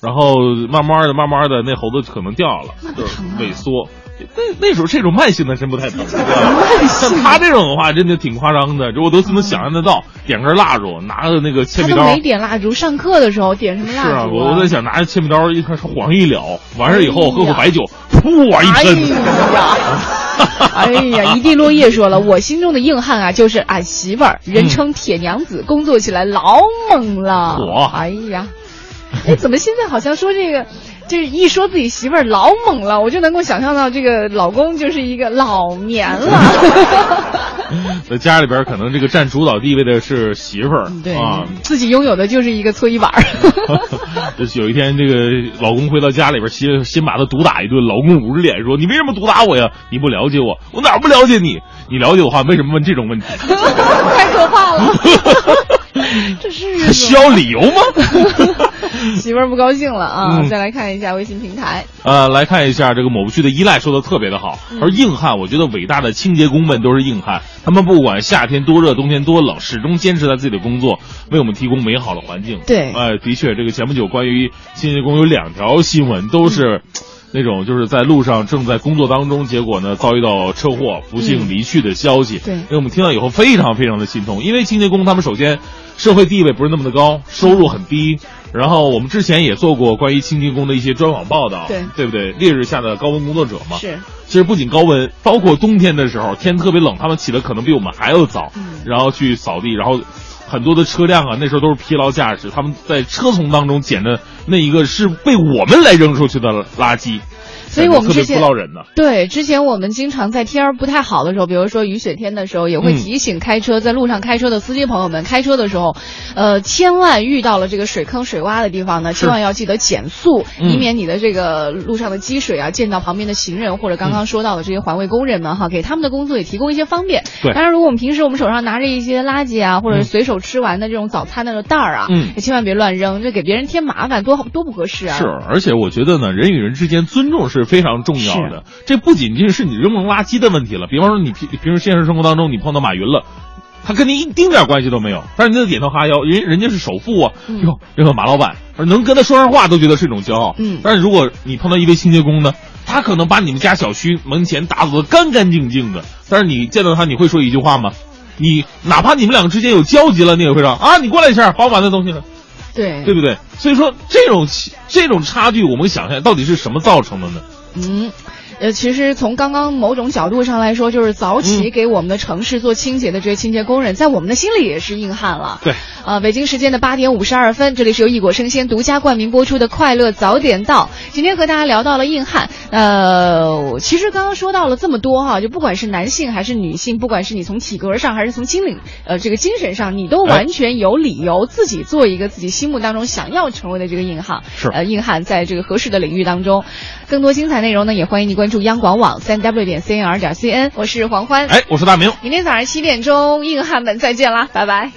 然后慢慢的、慢慢的，那猴子可能掉了，就是萎缩。那那时候这种慢性的真不太疼，像他这种的话，真的挺夸张的，这我都能想象得到。点根蜡烛，拿着那个铅笔刀，他都没点蜡烛，上课的时候点什么蜡烛、是啊，我我在想，拿着铅笔刀一开始晃一燎，完事儿以后喝口白酒，噗一哎喷。呀，哎呀，一地落叶说了，我心中的硬汉啊，就是俺媳妇儿，人称铁娘子，工作起来老猛了。火哎呀，哎，怎么现在好像说这个，就是一说自己媳妇儿老猛了，我就能够想象到这个老公就是一个老年了。在家里边可能这个占主导地位的是媳妇儿，对啊，自己拥有的就是一个搓衣板儿。就是有一天，这个老公回到家里边，先先把他毒打一顿。老公捂着脸说：“你为什么毒打我呀？你不了解我，我哪不了解你？你了解我的话，为什么问这种问题？太可怕了。这是还 需要理由吗？媳妇儿不高兴了啊！嗯再来看一下微信平台，呃，来看一下这个某区的依赖说的特别的好，嗯而硬汉，我觉得伟大的清洁工们都是硬汉，他们不管夏天多热，冬天多冷，始终坚持在自己的工作，为我们提供美好的环境。对哎、的确，这个前不久关于清洁工有两条新闻，都是。那种就是在路上正在工作当中，结果呢遭遇到车祸，不幸离去的消息。对因为我们听到以后非常非常的心痛，因为清洁工他们首先社会地位不是那么的高，收入很低。然后我们之前也做过关于清洁工的一些专访报道，对对不对？烈日下的高温工作者嘛，是其实不仅高温，包括冬天的时候，天特别冷，他们起的可能比我们还要早，嗯然后去扫地，然后很多的车辆啊，那时候都是疲劳驾驶，他们在车丛当中捡的那一个是被我们来扔出去的垃圾，所以我们之前。对，之前我们经常在天儿不太好的时候，比如说雨雪天的时候，也会嗯。提醒开车、在路上开车的司机朋友们，开车的时候，呃，千万遇到了这个水坑、水洼的地方呢，千万要记得减速，嗯。以免你的这个路上的积水啊溅到旁边的行人或者刚刚说到的这些环卫工人们哈，给他们的工作也提供一些方便。对。当然，如果我们平时我们手上拿着一些垃圾啊，或者随手吃完的这种早餐的袋儿啊，嗯。也千万别乱扔，这给别人添麻烦，多多不合适啊。是，而且我觉得呢，人与人之间尊重是非常重要的。这不仅仅是你扔不扔垃圾的问题了，比方说你平平时现实生活当中你碰到马云了。他跟你一丁点关系都没有，但是你得点头哈腰，人人家是首富啊，哟、这个马老板，能跟他说上话都觉得是一种骄傲。嗯但是如果你碰到一位清洁工呢，他可能把你们家小区门前打扫的干干净净的，但是你见到他，你会说一句话吗？你哪怕你们两个之间有交集了，你也会说啊，你过来一下，帮我把那东西。对对不对？所以说这种这种差距，我们想想到底是什么造成的呢？嗯，呃，其实从刚刚某种角度上来说，就是早起给我们的城市做清洁的这些清洁工人，在我们的心里也是硬汉了。对，呃，北京时间的八点五十二分，这里是由异果生鲜独家冠名播出的《快乐早点到》。今天和大家聊到了硬汉，呃，其实刚刚说到了这么多哈，就不管是男性还是女性，不管是你从体格上还是从心理呃这个精神上，你都完全有理由自己做一个自己心目当中想要成为的这个硬汉。是呃，硬汉在这个合适的领域当中，更多精彩内容呢，也欢迎你关注央广网三 w 点 cnr 点 cn。我是黄欢，哎，我是大明。明天早上七点钟，硬汉们再见啦，拜拜。